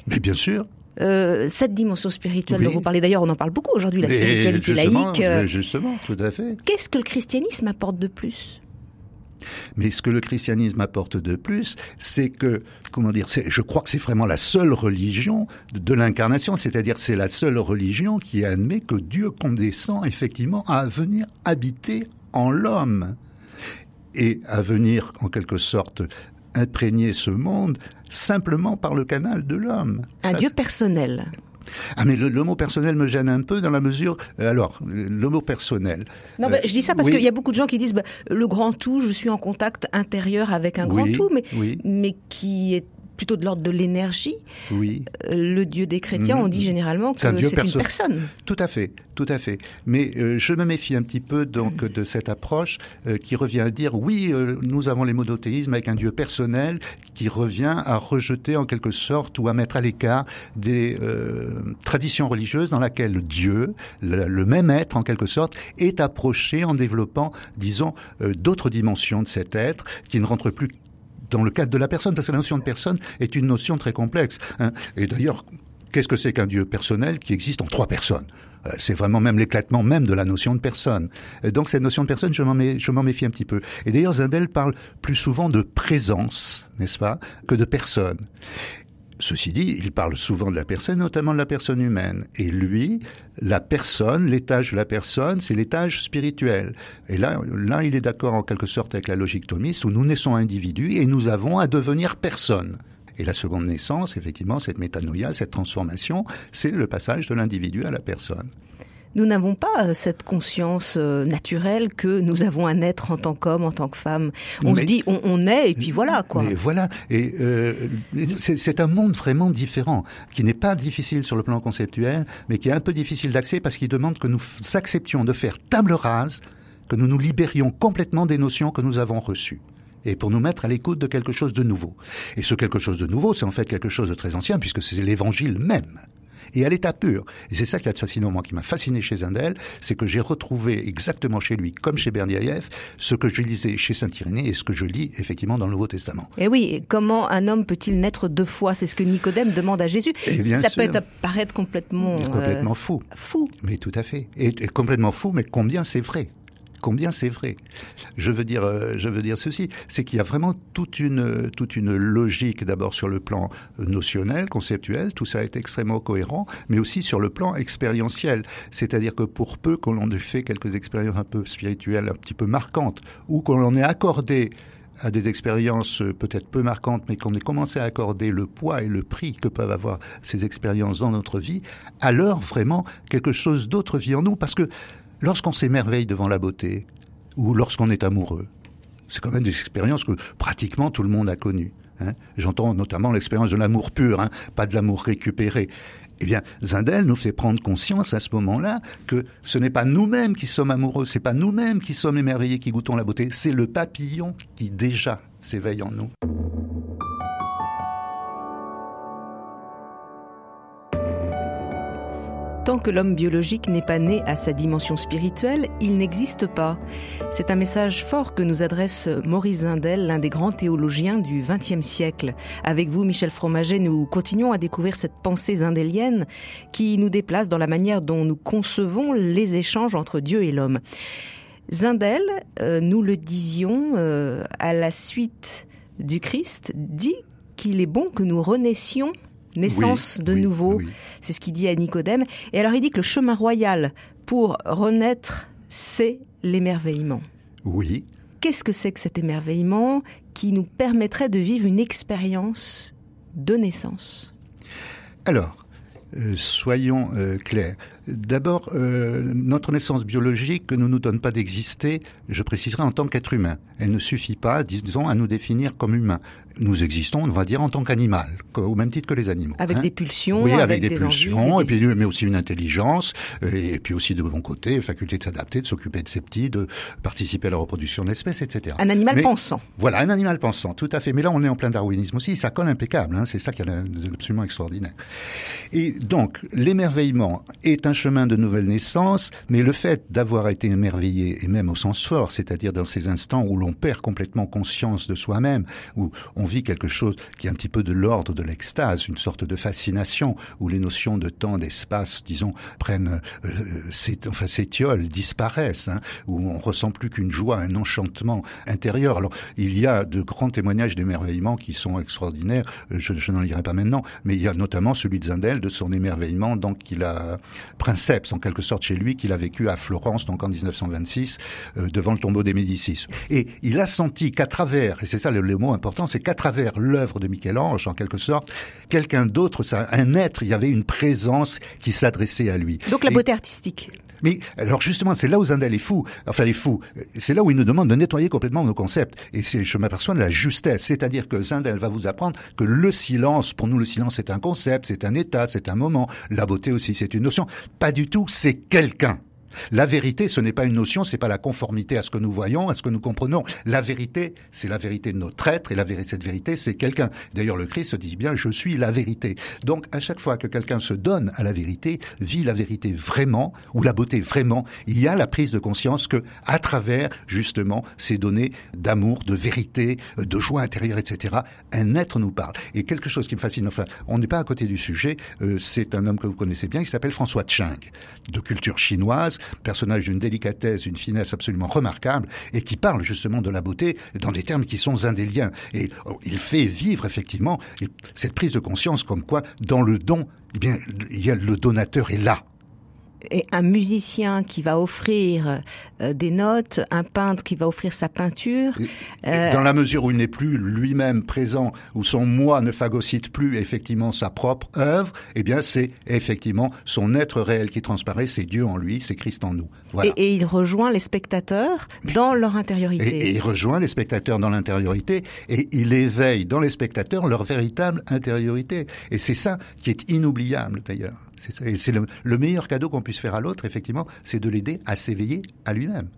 Mais bien sûr. Euh, cette dimension spirituelle dont vous parlez d'ailleurs, on en parle beaucoup aujourd'hui, la spiritualité laïque. Euh, justement, tout à fait. Qu'est-ce que le christianisme apporte de plus? Mais ce que le christianisme apporte de plus, c'est que, comment dire, je crois que c'est vraiment la seule religion de l'incarnation, c'est-à-dire c'est la seule religion qui admet que Dieu condescend effectivement à venir habiter en l'homme et à venir en quelque sorte imprégner ce monde simplement par le canal de l'homme. Un Dieu personnel. Ah mais le, mot personnel me gêne un peu dans la mesure euh, alors le mot personnel. Non je dis ça parce qu'il y a beaucoup de gens qui disent bah, le grand tout je suis en contact intérieur avec un grand tout mais mais qui est plutôt de l'ordre de l'énergie. Oui. Euh, le Dieu des chrétiens, on dit généralement que c'est une personne. Tout à fait, tout à fait. Mais euh, je me méfie un petit peu donc de cette approche euh, qui revient à dire oui, nous avons les monothéismes avec un Dieu personnel qui revient à rejeter en quelque sorte ou à mettre à l'écart des traditions religieuses dans laquelle Dieu, le, le, même être en quelque sorte, est approché en développant, disons, d'autres dimensions de cet être qui ne rentrent plus dans le cadre de la personne, parce que la notion de personne est une notion très complexe. Hein. Et d'ailleurs, qu'est-ce que c'est qu'un Dieu personnel qui existe en trois personnes? Euh, c'est vraiment même l'éclatement même de la notion de personne. donc cette notion de personne, je m'en méfie un petit peu. Et d'ailleurs, Zindel parle plus souvent de présence, n'est-ce pas, que de personne. Ceci dit, il parle souvent de la personne, notamment de la personne humaine. Et lui, la personne, l'étage de la personne, c'est l'étage spirituel. Et là, là, il est d'accord en quelque sorte avec la logique thomiste, où nous naissons individus et nous avons à devenir personne. Et la seconde naissance, effectivement, cette métanoïa, cette transformation, c'est le passage de l'individu à la personne nous n'avons pas euh, cette conscience euh, naturelle que nous avons un être en tant qu'homme, en tant que femme. On se dit, on, est, et puis voilà, quoi. Mais voilà, et euh, c'est un monde vraiment différent, qui n'est pas difficile sur le plan conceptuel, mais qui est un peu difficile d'accès parce qu'il demande que nous acceptions de faire table rase, que nous nous libérions complètement des notions que nous avons reçues et pour nous mettre à l'écoute de quelque chose de nouveau. Et ce quelque chose de nouveau, c'est en fait quelque chose de très ancien, puisque c'est l'évangile même et à l'état pur. Et c'est ça qui a de fascinant, moi, qui m'a fasciné chez Zindel, c'est que j'ai retrouvé exactement chez lui, comme chez Berniaïev, ce que je lisais chez Saint-Irénée et ce que je lis effectivement dans le Nouveau Testament. Et oui, comment un homme peut-il naître deux fois C'est ce que Nicodème demande à Jésus. Et ça peut paraître complètement... Complètement euh, fou. Fou. Mais tout à fait. et complètement fou, mais combien c'est vrai combien c'est vrai? Je veux dire, euh, je veux dire ceci, c'est qu'il y a vraiment toute une toute une logique d'abord sur le plan notionnel, conceptuel, tout ça est extrêmement cohérent, mais aussi sur le plan expérientiel. C'est-à-dire que pour peu qu'on ait fait quelques expériences un peu spirituelles, un petit peu marquantes, ou qu'on en ait accordé à des expériences peut-être peu marquantes, mais qu'on ait commencé à accorder le poids et le prix que peuvent avoir ces expériences dans notre vie, alors vraiment quelque chose d'autre vit en nous, parce que lorsqu'on s'émerveille devant la beauté, ou lorsqu'on est amoureux, c'est quand même des expériences que pratiquement tout le monde a connues. Hein. J'entends notamment l'expérience de l'amour pur, hein, pas de l'amour récupéré. Eh bien, Zindel nous fait prendre conscience à ce moment-là que ce n'est pas nous-mêmes qui sommes amoureux, c'est pas nous-mêmes qui sommes émerveillés, qui goûtons la beauté, c'est le papillon qui déjà s'éveille en nous. Tant que l'homme biologique n'est pas né à sa dimension spirituelle, il n'existe pas. C'est un message fort que nous adresse Maurice Zindel, l'un des grands théologiens du XXe siècle. Avec vous, Michel Fromaget, nous continuons à découvrir cette pensée zindelienne qui nous déplace dans la manière dont nous concevons les échanges entre Dieu et l'homme. Zindel, euh, nous le disions, euh, à la suite du Christ, dit qu'il est bon que nous renaissions naissance de nouveau. C'est ce qu'il dit à Nicodème. Et alors il dit que le chemin royal pour renaître, c'est l'émerveillement. Oui. Qu'est-ce que c'est que cet émerveillement qui nous permettrait de vivre une expérience de naissance? Alors, euh, soyons euh, clairs. D'abord, euh, notre naissance biologique ne nous donne pas d'exister, je préciserai, en tant qu'être humain. Elle ne suffit pas, disons, à nous définir comme humains. Nous existons, on va dire, en tant qu'animal, au même titre que les animaux. Avec hein. des pulsions, oui, avec, des, pulsions, et puis, mais aussi une intelligence, et puis aussi de bon côté, faculté de s'adapter, de s'occuper de ses petits, de participer à la reproduction de l'espèce, etc. Un animal pensant. Voilà, un animal pensant, tout à fait. Mais là, on est en plein darwinisme aussi, ça colle impeccable, hein, c'est ça qui est absolument extraordinaire. Et donc, l'émerveillement est un chemin de nouvelle naissance, mais le fait d'avoir été émerveillé, et même au sens fort, c'est-à-dire dans ces instants où l'on perd complètement conscience de soi-même, où on vit quelque chose qui est un petit peu de l'ordre de l'extase, une sorte de fascination, où les notions de temps, d'espace, disons, prennent, euh, enfin s'étiolent, disparaissent, hein, où on ressent plus qu'une joie, un enchantement intérieur. Alors, il y a de grands témoignages d'émerveillement qui sont extraordinaires, je, je n'en lirai pas maintenant, mais il y a notamment celui de Zindel, de son émerveillement, donc qu'il a, princeps en quelque sorte chez lui, qu'il a vécu à Florence, donc en 1926, euh, devant le tombeau des Médicis. Et il a senti qu'à travers, et c'est ça le, le, mot important, c'est qu'à travers l'œuvre de Michel-Ange, en quelque sorte, quelqu'un d'autre, un être, il y avait une présence qui s'adressait à lui. Donc la beauté et, artistique. Mais alors justement, c'est là où Zindel est fou. Enfin, il est fou. C'est là où il nous demande de nettoyer complètement nos concepts. Et je m'aperçois de la justesse. C'est-à-dire que Zindel va vous apprendre que le silence, pour nous, le silence c'est un concept, c'est un état, c'est un moment. La beauté aussi, c'est une notion. Pas du tout, c'est quelqu'un. La vérité, ce n'est pas une notion, c'est pas la conformité à ce que nous voyons, à ce que nous comprenons. La vérité, c'est la vérité de notre être, et la vérité, cette vérité, c'est quelqu'un. D'ailleurs, le Christ dit bien, je suis la vérité. Donc, à chaque fois que quelqu'un se donne à la vérité, vit la vérité vraiment, ou la beauté vraiment, il y a la prise de conscience que, à travers, justement, ces données d'amour, de vérité, de joie intérieure, etc., un être nous parle. Et quelque chose qui me fascine, enfin, on n'est pas à côté du sujet, euh, c'est un homme que vous connaissez bien, il s'appelle François Cheng, de culture chinoise, personnage d'une délicatesse, d'une finesse absolument remarquable, et qui parle justement de la beauté dans des termes qui sont indéliens. Et oh, il fait vivre effectivement cette prise de conscience comme quoi, dans le don, eh bien, le donateur est là un musicien qui va offrir euh, des notes, un peintre qui va offrir sa peinture. Euh... Dans la mesure où il n'est plus lui-même présent, où son moi ne phagocyte plus effectivement sa propre œuvre, eh bien c'est effectivement son être réel qui transparaît, c'est Dieu en lui, c'est Christ en nous. Voilà. Et, et, il rejoint les spectateurs dans leur intériorité. Et, et il rejoint les spectateurs dans l'intériorité et il éveille dans les spectateurs leur véritable intériorité. Et c'est ça qui est inoubliable d'ailleurs. C'est le, le, meilleur cadeau qu'on puisse faire à l'autre, effectivement, c'est de l'aider à s'éveiller à lui-même.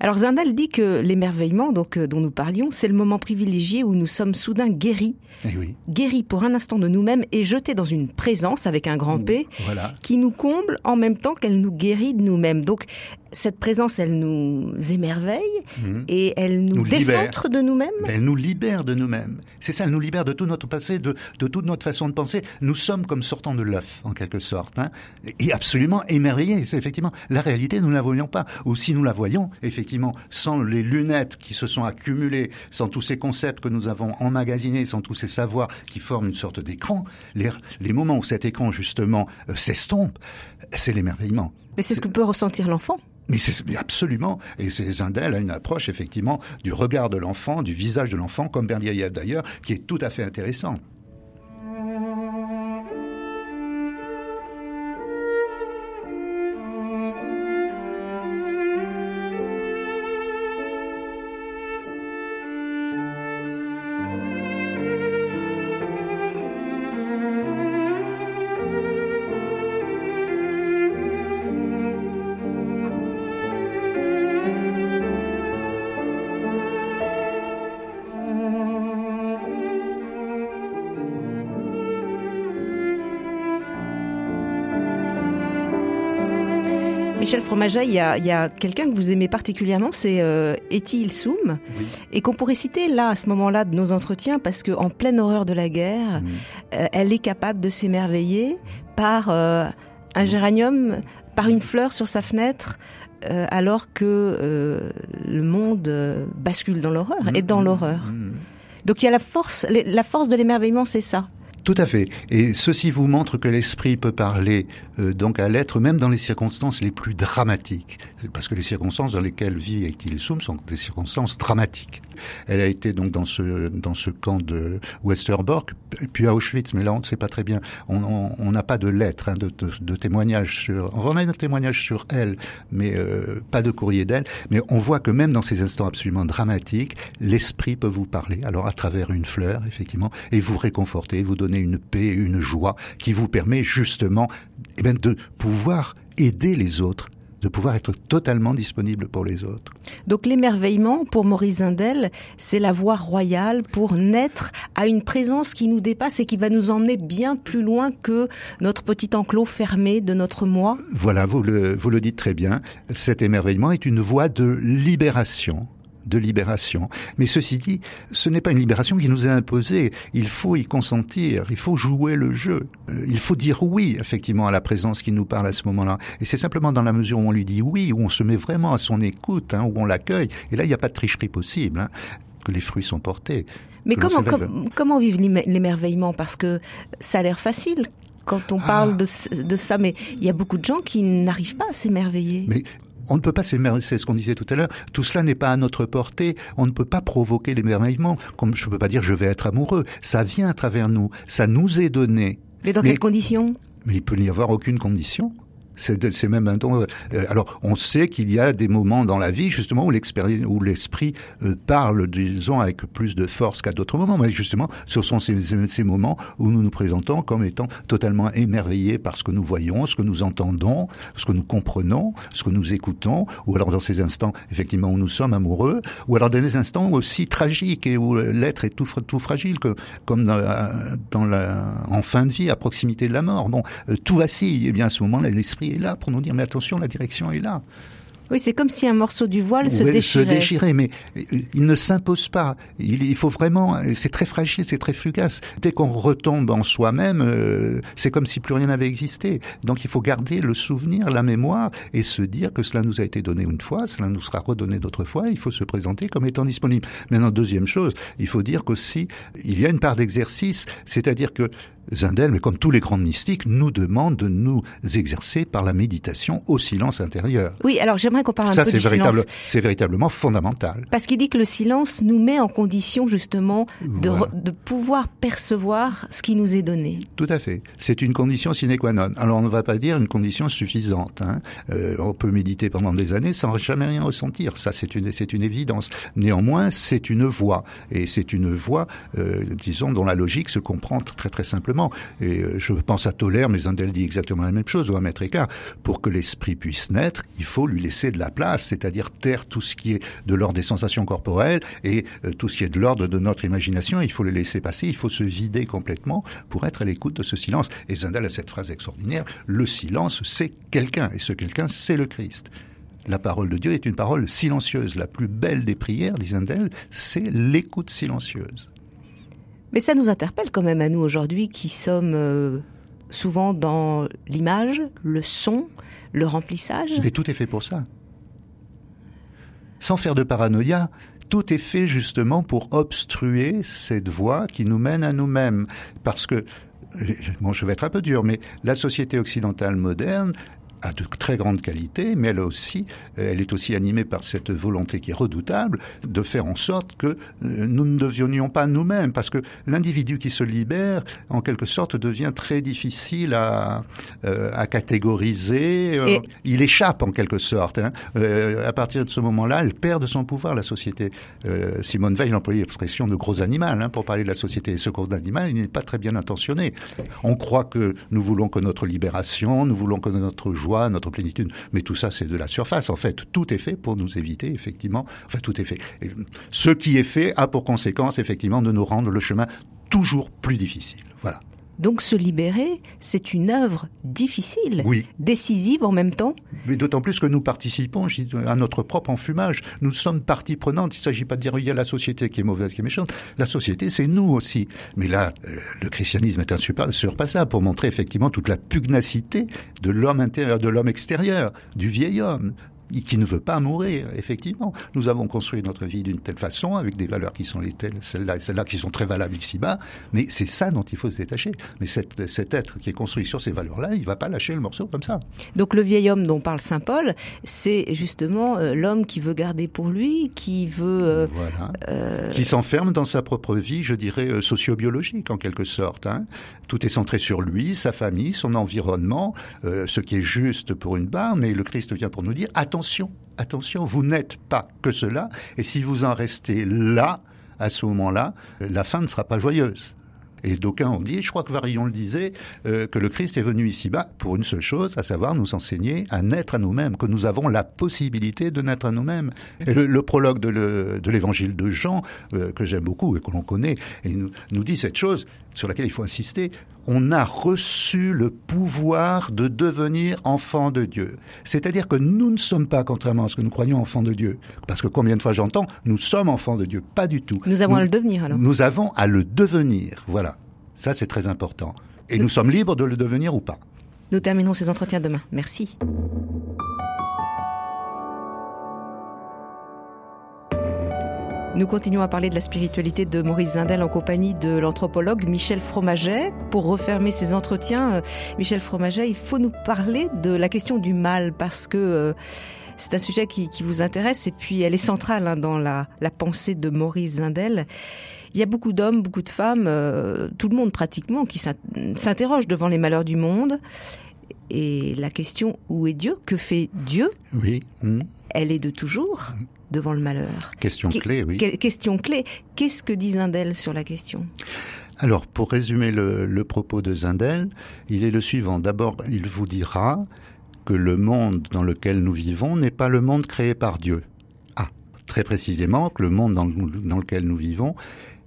Alors Zindel dit que l'émerveillement donc euh, dont nous parlions, c'est le moment privilégié où nous sommes soudain guéris, eh oui. guéris pour un instant de nous-mêmes et jetés dans une présence avec un grand P voilà. qui nous comble en même temps qu'elle nous guérit de nous-mêmes. Donc cette présence, elle nous émerveille mmh. et elle nous, nous décentre de nous-mêmes. Elle nous libère de nous-mêmes. C'est ça, elle nous libère de tout notre passé, de, de toute notre façon de penser. Nous sommes comme sortant de l'œuf, en quelque sorte, hein, et absolument émerveillés. C'est effectivement la réalité, nous ne la voyons pas. Ou si nous la voyons, effectivement, sans les lunettes qui se sont accumulées, sans tous ces concepts que nous avons emmagasinés, sans tous ces savoirs qui forment une sorte d'écran, les, les moments où cet écran, justement, euh, s'estompe, c'est l'émerveillement. Mais c'est ce que peut ressentir l'enfant. Mais c'est absolument, et c'est Zindel a une approche effectivement du regard de l'enfant, du visage de l'enfant, comme Berdyaev d'ailleurs, qui est tout à fait intéressant. Michel Fromageat, il y a, a quelqu'un que vous aimez particulièrement, c'est euh, Eti Ilsoum, oui. et qu'on pourrait citer là, à ce moment-là de nos entretiens, parce qu'en pleine horreur de la guerre, Mmh. euh, elle est capable de s'émerveiller par euh, un géranium, par une fleur sur sa fenêtre, euh, alors que le monde bascule dans l'horreur, Mmh, est dans mmh, l'horreur. mmh. Donc il y a la force, la force de l'émerveillement, c'est ça. Tout à fait. Et ceci vous montre que l'esprit peut parler euh, donc à l'être même dans les circonstances les plus dramatiques. Parce que les circonstances dans lesquelles vit Ektil Soum sont des circonstances dramatiques. Elle a été donc dans ce dans ce camp de Westerbork, puis à Auschwitz, mais là on ne sait pas très bien. On n'a pas de lettres, hein, de, de, de, témoignages sur. On remet un témoignage sur elle, mais euh, pas de courrier d'elle. Mais on voit que même dans ces instants absolument dramatiques, l'esprit peut vous parler. Alors à travers une fleur, effectivement, et vous réconforter, vous donner une paix, une joie qui vous permet justement eh bien, de pouvoir aider les autres de pouvoir être totalement disponible pour les autres. Donc l'émerveillement, pour Maurice Zindel, c'est la voie royale pour naître à une présence qui nous dépasse et qui va nous emmener bien plus loin que notre petit enclos fermé de notre moi. Voilà, vous le, vous le dites très bien. Cet émerveillement est une voie de libération de libération. Mais ceci dit, ce n'est pas une libération qui nous est imposée. Il faut y consentir, il faut jouer le jeu. Euh, il faut dire oui, effectivement, à la présence qui nous parle à ce moment-là. Et c'est simplement dans la mesure où on lui dit oui, où on se met vraiment à son écoute, hein, où on l'accueille. Et là, il n'y a pas de tricherie possible, hein, que les fruits sont portés. Mais comment, comment vivre l'émerveillement? Parce que ça a l'air facile quand on parle ah. de, de, ça, mais il y a beaucoup de gens qui n'arrivent pas à s'émerveiller. Mais on ne peut pas s'émerveiller, c'est ce qu'on disait tout à l'heure. Tout cela n'est pas à notre portée. On ne peut pas provoquer l'émerveillement. Comme je ne peux pas dire je vais être amoureux. Ça vient à travers nous. Ça nous est donné. Mais dans quelles conditions? Mais il peut n'y avoir aucune condition. C'est même un ton. Euh, alors, on sait qu'il y a des moments dans la vie, justement, où l'expérience, où l'esprit euh, parle, disons, avec plus de force qu'à d'autres moments. Mais justement, ce sont ces, ces, moments où nous nous présentons comme étant totalement émerveillés par ce que nous voyons, ce que nous entendons, ce que nous comprenons, ce que nous écoutons, ou alors dans ces instants, effectivement, où nous sommes amoureux, ou alors dans des instants aussi tragiques et où l'être est tout, tout fragile, que, comme dans, dans la, en fin de vie, à proximité de la mort. Bon, euh, tout vacille. Et bien, à ce moment-là, l'esprit est là pour nous dire mais attention, la direction est là. Oui, c'est comme si un morceau du voile se déchirait. Se déchirait, mais il ne s'impose pas. Il, faut vraiment, c'est très fragile, c'est très fugace. Dès qu'on retombe en soi-même, euh, c'est comme si plus rien n'avait existé. Donc il faut garder le souvenir, la mémoire, et se dire que cela nous a été donné une fois, cela nous sera redonné d'autres fois. Il faut se présenter comme étant disponible. Maintenant, deuxième chose, il faut dire qu'aussi il y a une part d'exercice, c'est-à-dire que Zindel, mais comme tous les grands mystiques, nous demande de nous exercer par la méditation au silence intérieur. Oui, alors j'aimerais qu'on parle un peu du silence. C'est véritablement fondamental. Parce qu'il dit que le silence nous met en condition justement de, de pouvoir percevoir ce qui nous est donné. Tout à fait. C'est une condition sine qua non. Alors on ne va pas dire une condition suffisante. Hein. Euh, on peut méditer pendant des années sans jamais rien ressentir. Ça, c'est une, c'est une évidence. Néanmoins, c'est une voie. Et c'est une voie, euh, disons, dont la logique se comprend très très simplement et euh, je pense à Tolère, mais Zandel dit exactement la même chose, ou à Maître Écart. Pour que l'esprit puisse naître, il faut lui laisser de la place, c'est-à-dire taire tout ce qui est de l'ordre des sensations corporelles et euh, tout ce qui est de l'ordre de notre imagination. Il faut le laisser passer, il faut se vider complètement pour être à l'écoute de ce silence. Et Zandel a cette phrase extraordinaire, le silence, c'est quelqu'un, et ce quelqu'un, c'est le Christ. La parole de Dieu est une parole silencieuse. La plus belle des prières, dit Zandel, c'est l'écoute silencieuse. Mais ça nous interpelle quand même à nous aujourd'hui qui sommes euh, souvent dans l'image, le son, le remplissage. Mais tout est fait pour ça. Sans faire de paranoïa, tout est fait justement pour obstruer cette voie qui nous mène à nous-mêmes. Parce que, bon, je vais être un peu dur, mais la société occidentale moderne, a de très grandes qualités, mais elle aussi, elle est aussi animée par cette volonté qui est redoutable de faire en sorte que euh, nous ne devenions pas nous-mêmes, parce que l'individu qui se libère, en quelque sorte, devient très difficile à, euh, à catégoriser. Euh, il échappe en quelque sorte. Hein. à partir de ce moment-là, elle perd de son pouvoir la société. Simone Veil employait l'expression de gros animal hein, pour parler de la société. Et ce gros animal, il n'est pas très bien intentionné. On croit que nous voulons que notre libération, nous voulons que notre joie notre plénitude. Mais tout ça, c'est de la surface. En fait, tout est fait pour nous éviter, effectivement. Enfin, tout est fait. ce qui est fait a pour conséquence, effectivement, de nous rendre le chemin toujours plus difficile. Voilà. Donc se libérer, c'est une œuvre difficile, oui. décisive en même temps. Mais d'autant plus que nous participons à notre propre enfumage. Nous sommes partie prenante. Il ne s'agit pas de dire il y a la société qui est mauvaise, qui est méchante. La société, c'est nous aussi. Mais là, euh, le christianisme est un surpassable pour montrer effectivement toute la pugnacité de l'homme intérieur, de l'homme extérieur, du vieil homme, qui ne veut pas mourir, effectivement. Nous avons construit notre vie d'une telle façon, avec des valeurs qui sont les telles, celles-là et celles-là, qui sont très valables ici-bas, mais c'est ça dont il faut se détacher. Mais cet, cet être qui est construit sur ces valeurs-là, il va pas lâcher le morceau comme ça. Donc le vieil homme dont parle Saint Paul, c'est justement euh, l'homme qui veut garder pour lui, qui veut... Euh, voilà. Euh... Qui s'enferme dans sa propre vie, je dirais, euh, sociobiologique en quelque sorte. Hein. Tout est centré sur lui, sa famille, son environnement, ce qui est juste pour une barre, mais le Christ vient pour nous dire, attention, attention, attention, vous n'êtes pas que cela, et si vous en restez là, à ce moment-là, la fin ne sera pas joyeuse. Et d'aucuns ont dit, je crois que Varillon le disait, euh, que le Christ est venu ici-bas pour une seule chose, à savoir nous enseigner à naître à nous-mêmes, que nous avons la possibilité de naître à nous-mêmes. Et le, prologue de l'évangile de, Jean, euh, que j'aime beaucoup et que l'on connaît, nous dit cette chose sur laquelle il faut insister. On a reçu le pouvoir de devenir enfant de Dieu. C'est-à-dire que nous ne sommes pas, contrairement à ce que nous croyons, enfants de Dieu. Parce que combien de fois j'entends, nous sommes enfants de Dieu. Pas du tout. Nous avons à le devenir alors. Nous avons à le devenir. Voilà. Ça, c'est très important. Et nous sommes libres de le devenir ou pas. Nous terminons ces entretiens demain. Merci. Nous continuons à parler de la spiritualité de Maurice Zindel en compagnie de l'anthropologue Michel Fromaget. Pour refermer ces entretiens, euh, Michel Fromaget, il faut nous parler de la question du mal parce que euh, c'est un sujet qui, vous intéresse et puis elle est centrale hein, dans la, pensée de Maurice Zindel. Il y a beaucoup d'hommes, beaucoup de femmes, euh, tout le monde pratiquement, qui s'interroge devant les malheurs du monde. Et la question où est Dieu? Que fait Dieu? Oui. Hmm. Elle est de toujours devant le malheur. Question clé, oui. Question clé? Qu'est-ce que dit Zindel sur la question? Alors, pour résumer le, le, propos de Zindel, il est le suivant. D'abord, il vous dira que le monde dans lequel nous vivons n'est pas le monde créé par Dieu. Ah, très précisément, que le monde dans, dans lequel nous vivons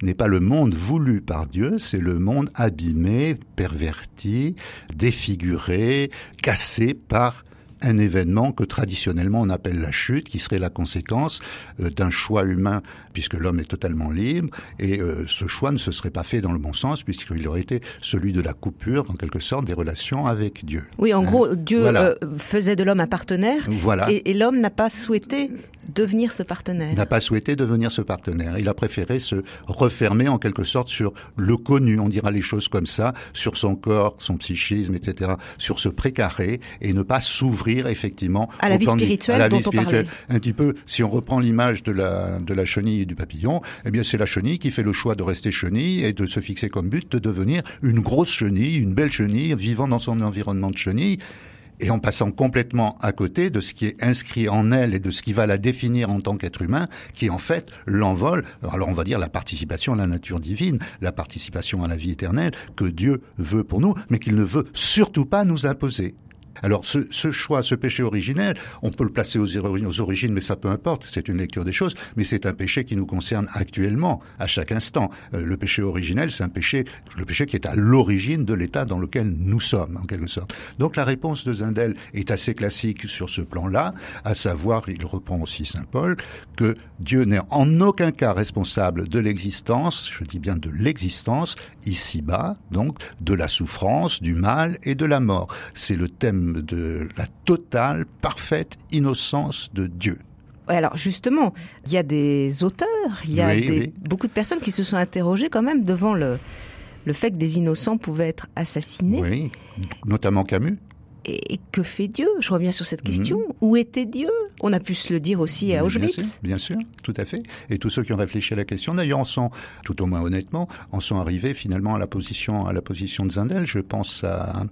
n'est pas le monde voulu par Dieu, c'est le monde abîmé, perverti, défiguré, cassé par un événement que traditionnellement on appelle la chute, qui serait la conséquence euh, d'un choix humain, puisque l'homme est totalement libre, et euh, ce choix ne se serait pas fait dans le bon sens, puisqu'il aurait été celui de la coupure, en quelque sorte, des relations avec Dieu. Oui, en gros, Dieu euh, faisait de l'homme un partenaire, voilà. et, l'homme n'a pas souhaité devenir ce partenaire. N'a pas souhaité devenir ce partenaire. Il a préféré se refermer en quelque sorte sur le connu, on dira les choses comme ça, sur son corps, son psychisme, etc., sur ce précaré, et ne pas s'ouvrir effectivement à la vie spirituelle, à la vie spirituelle. Un petit peu, si on reprend l'image de la de la chenille et du papillon, eh bien c'est la chenille qui fait le choix de rester chenille et de se fixer comme but de devenir une grosse chenille, une belle chenille, vivant dans son environnement de chenille et en passant complètement à côté de ce qui est inscrit en elle et de ce qui va la définir en tant qu'être humain, qui en fait l'envol, alors on va dire la participation à la nature divine, la participation à la vie éternelle que Dieu veut pour nous, mais qu'il ne veut surtout pas nous imposer. Alors ce, ce, choix, ce péché originel, on peut le placer aux, origines, mais ça peu importe, c'est une lecture des choses, mais c'est un péché qui nous concerne actuellement, à chaque instant. Euh, le péché originel, c'est un péché, le péché qui est à l'origine de l'état dans lequel nous sommes, en quelque sorte. Donc la réponse de Zindel est assez classique sur ce plan-là, à savoir, il reprend aussi Saint Paul, que Dieu n'est en aucun cas responsable de l'existence, je dis bien de l'existence, ici-bas, donc de la souffrance, du mal et de la mort. C'est le thème de la totale, parfaite innocence de Dieu. Alors justement, il y a des auteurs, il y a beaucoup de personnes qui se sont interrogées quand même devant le, le fait que des innocents pouvaient être assassinés. Oui, notamment Camus. Et que fait Dieu? Je reviens sur cette question. Mhm. Où était Dieu? On a pu se le dire aussi à Auschwitz. Bien sûr, tout à fait. Et tous ceux qui ont réfléchi à la question, d'ailleurs, en sont, tout au moins honnêtement, en sont arrivés finalement à la position, à la position de Zindel. Je pense à,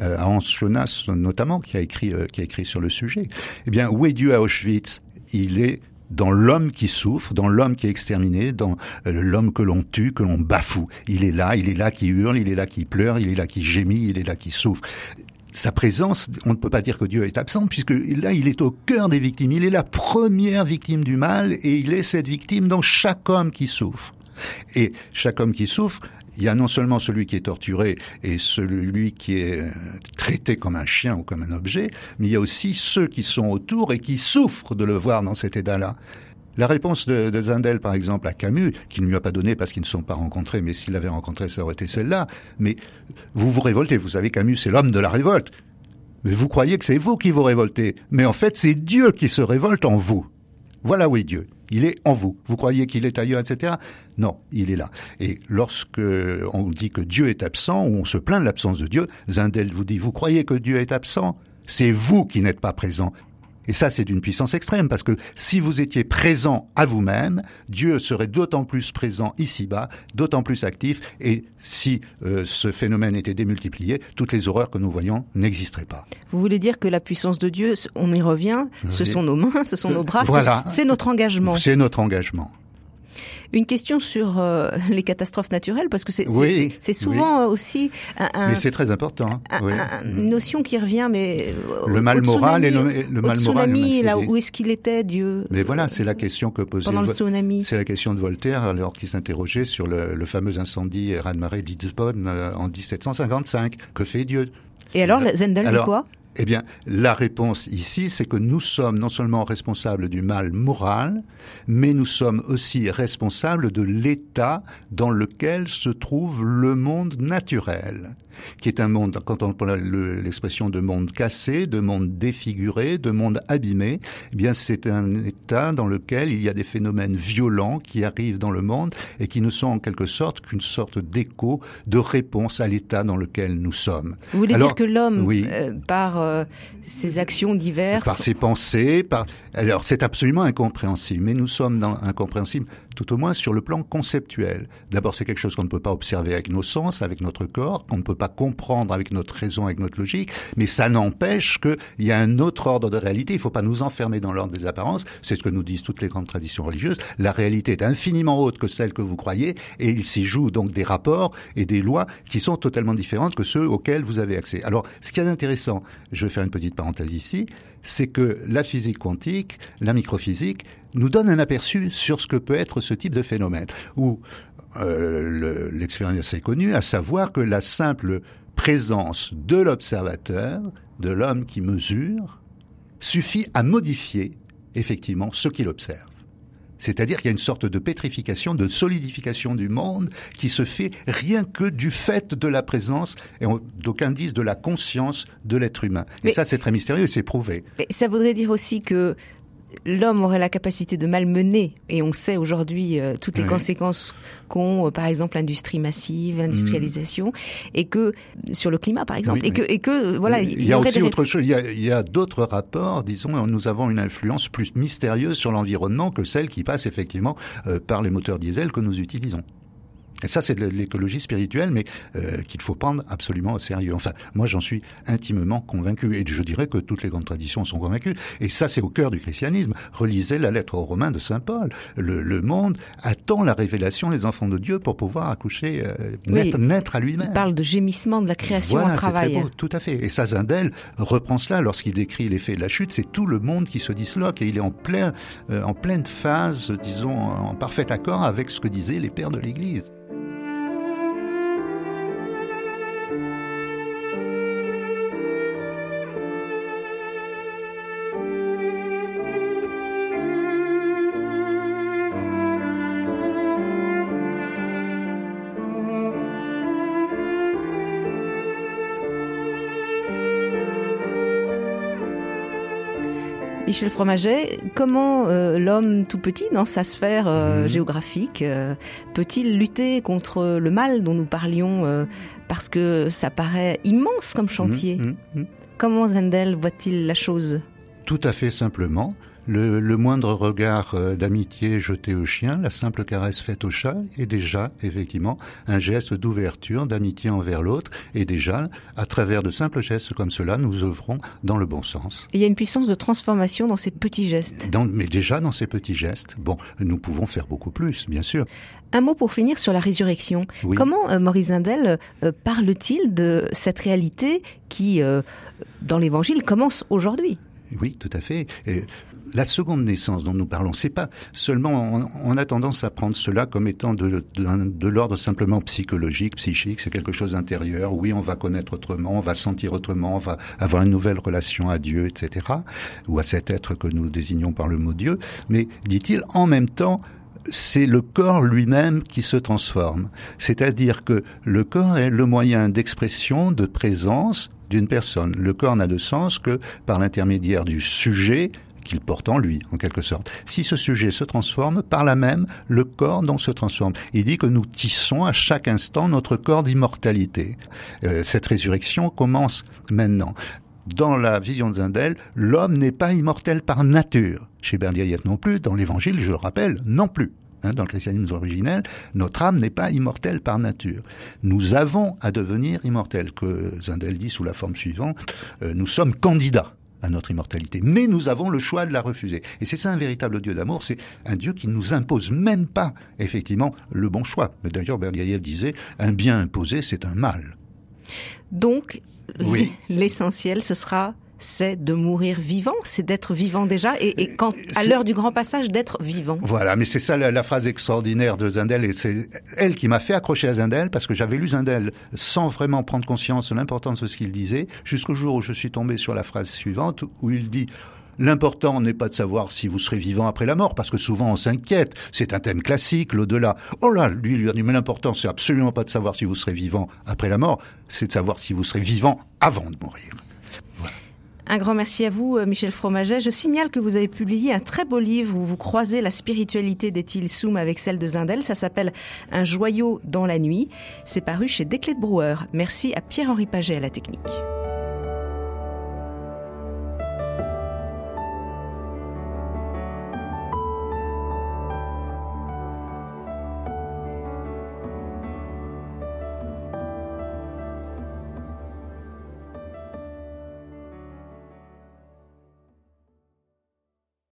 euh, à Hans Jonas notamment, qui a écrit, euh, qui a écrit sur le sujet. Eh bien, où est Dieu à Auschwitz? Il est dans l'homme qui souffre, dans l'homme qui est exterminé, dans euh, l'homme que l'on tue, que l'on bafoue. Il est là, il est là qui hurle, il est là qui pleure, il est là qui gémit, il est là qui souffre sa présence, on ne peut pas dire que Dieu est absent, puisque là, il est au cœur des victimes. Il est la première victime du mal, et il est cette victime dans chaque homme qui souffre. Et chaque homme qui souffre, il y a non seulement celui qui est torturé et celui qui est euh, traité comme un chien ou comme un objet, mais il y a aussi ceux qui sont autour et qui souffrent de le voir dans cet état-là. La réponse de, de, Zindel, par exemple, à Camus, qu'il ne lui a pas donné parce qu'ils ne sont pas rencontrés, mais s'il l'avait rencontré, ça aurait été celle-là. Mais vous vous révoltez, vous savez, Camus, c'est l'homme de la révolte. Mais vous croyez que c'est vous qui vous révoltez. Mais en fait, c'est Dieu qui se révolte en vous. Voilà où est Dieu. Il est en vous. Vous croyez qu'il est ailleurs, etc. Non, il est là. Et lorsque on dit que Dieu est absent, ou on se plaint de l'absence de Dieu, Zindel vous dit, vous croyez que Dieu est absent? C'est vous qui n'êtes pas présent. Et ça, c'est d'une puissance extrême, parce que si vous étiez présent à vous-même, Dieu serait d'autant plus présent ici-bas, d'autant plus actif, et si euh, ce phénomène était démultiplié, toutes les horreurs que nous voyons n'existeraient pas. Vous voulez dire que la puissance de Dieu, on y revient, ce sont nos mains, ce sont nos bras, c'est notre engagement. C'est notre engagement. Une question sur euh, les catastrophes naturelles, parce que c'est oui, souvent oui. aussi un, mais c'est très important. Oui. une notion qui revient, mais le mal moral et le, le mal moral. Tsunami, là où est-ce qu'il était, Dieu? Mais voilà, c'est la question que posait. Pendant le tsunami. C'est la question de Voltaire alors qu'il s'interrogeait sur le, le, fameux incendie Raz-Marais de Lisbonne euh, en 1755. Que fait Dieu? Et alors, Zendel dit quoi? Eh bien, la réponse ici, c'est que nous sommes non seulement responsables du mal moral, mais nous sommes aussi responsables de l'état dans lequel se trouve le monde naturel qui est un monde, quand on prend l'expression de monde cassé, de monde défiguré, de monde abîmé, eh bien c'est un état dans lequel il y a des phénomènes violents qui arrivent dans le monde et qui ne sont en quelque sorte qu'une sorte d'écho, de réponse à l'état dans lequel nous sommes. Vous voulez Alors, dire que l'homme, oui, euh, par euh, ses actions diverses, par ses pensées, par alors c'est absolument incompréhensible, mais nous sommes dans incompréhensible tout au moins sur le plan conceptuel. D'abord, c'est quelque chose qu'on ne peut pas observer avec nos sens, avec notre corps, qu'on ne peut pas comprendre avec notre raison, avec notre logique, mais ça n'empêche qu'il y a un autre ordre de réalité. Il ne faut pas nous enfermer dans l'ordre des apparences. C'est ce que nous disent toutes les grandes traditions religieuses. La réalité est infiniment haute que celle que vous croyez, et il s'y joue donc des rapports et des lois qui sont totalement différentes que ceux auxquels vous avez accès. Alors, ce qui est intéressant, je vais faire une petite parenthèse ici, c'est que la physique quantique, la microphysique, nous donne un aperçu sur ce que peut être ce type de phénomène, euh, l'expérience est connue, à savoir que la simple présence de l'observateur, de l'homme qui mesure, suffit à modifier effectivement ce qu'il observe. C'est-à-dire qu'il y a une sorte de pétrification, de solidification du monde qui se fait rien que du fait de la présence, et d'aucuns disent de la conscience de l'être humain. Et ça, c'est très mystérieux, c'est prouvé. Mais ça voudrait dire aussi que l'homme aurait la capacité de malmener, et on sait aujourd'hui euh, toutes les conséquences qu'ont, euh, par exemple, l'industrie massive, l'industrialisation, mmh. et que sur le climat, par exemple, oui, et que, et que voilà, il y, y a aussi des... autre chose. Il y a, d'autres rapports, disons, nous avons une influence plus mystérieuse sur l'environnement que celle qui passe effectivement euh, par les moteurs diesel que nous utilisons. Et ça, c'est de l'écologie spirituelle, mais euh, qu'il faut prendre absolument au sérieux. Enfin, moi, j'en suis intimement convaincu. Et je dirais que toutes les grandes traditions sont convaincues. Et ça, c'est au cœur du christianisme. Relisez la lettre aux Romains de Saint Paul. Le, le monde attend la révélation des enfants de Dieu pour pouvoir accoucher, euh, naître, oui, naître à lui-même. Il parle de gémissement de la création voilà, en travail. Très beau, tout à fait. Et ça, Zindel reprend cela lorsqu'il décrit l'effet de la chute. C'est tout le monde qui se disloque et il est en, plein, euh, en pleine phase, disons, en parfait accord avec ce que disaient les pères de l'Église. Michel Fromaget, comment euh, l'homme tout petit, dans sa sphère euh, Mhm. mmh. géographique, euh, peut-il lutter contre le mal dont nous parlions parce que ça paraît immense comme chantier? Mmh, mmh, mmh. Comment Zendel voit-il la chose? Tout à fait simplement. Le, le, moindre regard euh, d'amitié jeté au chien, la simple caresse faite au chat est déjà, effectivement, un geste d'ouverture, d'amitié envers l'autre. Et déjà, à travers de simples gestes comme cela, nous œuvrons dans le bon sens. Et il y a une puissance de transformation dans ces petits gestes. Dans, mais déjà dans ces petits gestes, bon, nous pouvons faire beaucoup plus, bien sûr. Un mot pour finir sur la résurrection. Oui. Comment euh, Maurice Zindel euh, parle-t-il de cette réalité qui, euh, dans l'Évangile, commence aujourd'hui? Oui, tout à fait. Et la seconde naissance dont nous parlons, c'est pas seulement on, a tendance à prendre cela comme étant de, de, de l'ordre simplement psychologique, psychique, c'est quelque chose d'intérieur. Oui, on va connaître autrement, on va sentir autrement, on va avoir une nouvelle relation à Dieu, etc., ou à cet être que nous désignons par le mot Dieu. Mais dit-il, en même temps, c'est le corps lui-même qui se transforme. C'est-à-dire que le corps est le moyen d'expression, de présence d'une personne. Le corps n'a de sens que par l'intermédiaire du sujet qu'il porte en lui, en quelque sorte. Si ce sujet se transforme, par là même, le corps donc se transforme. Il dit que nous tissons à chaque instant notre corps d'immortalité. Euh, cette résurrection commence maintenant. Dans la vision de Zindel, l'homme n'est pas immortel par nature. Chez Berdyaev non plus, dans l'évangile, je le rappelle, non plus. Hein, dans le christianisme originel, notre âme n'est pas immortelle par nature. Nous avons à devenir immortels, que Zindel dit sous la forme suivante, euh, nous sommes candidats à notre immortalité. Mais nous avons le choix de la refuser. Et c'est ça un véritable Dieu d'amour, c'est un Dieu qui ne nous impose même pas, effectivement, le bon choix. D'ailleurs, Bergayev disait, un bien imposé, c'est un mal. Donc, oui. l'essentiel, ce sera c'est de mourir vivant, c'est d'être vivant déjà, et, quand à l'heure du grand passage, d'être vivant. Voilà, mais c'est ça la, phrase extraordinaire de Zindel, et c'est elle qui m'a fait accrocher à Zindel, parce que j'avais lu Zindel sans vraiment prendre conscience de l'importance de ce qu'il disait, jusqu'au jour où je suis tombé sur la phrase suivante, où il dit L'important n'est pas de savoir si vous serez vivant après la mort, parce que souvent on s'inquiète. C'est un thème classique, l'au-delà. Oh là, lui, lui a dit, mais l'important, c'est absolument pas de savoir si vous serez vivant après la mort, c'est de savoir si vous serez vivant avant de mourir. Un grand merci à vous, euh, Michel Fromaget. Je signale que vous avez publié un très beau livre où vous croisez la spiritualité d'Ethil Soum avec celle de Zindel. Ça s'appelle Un joyau dans la nuit. C'est paru chez Desclés de Brouwer. Merci à Pierre-Henri Paget à la technique.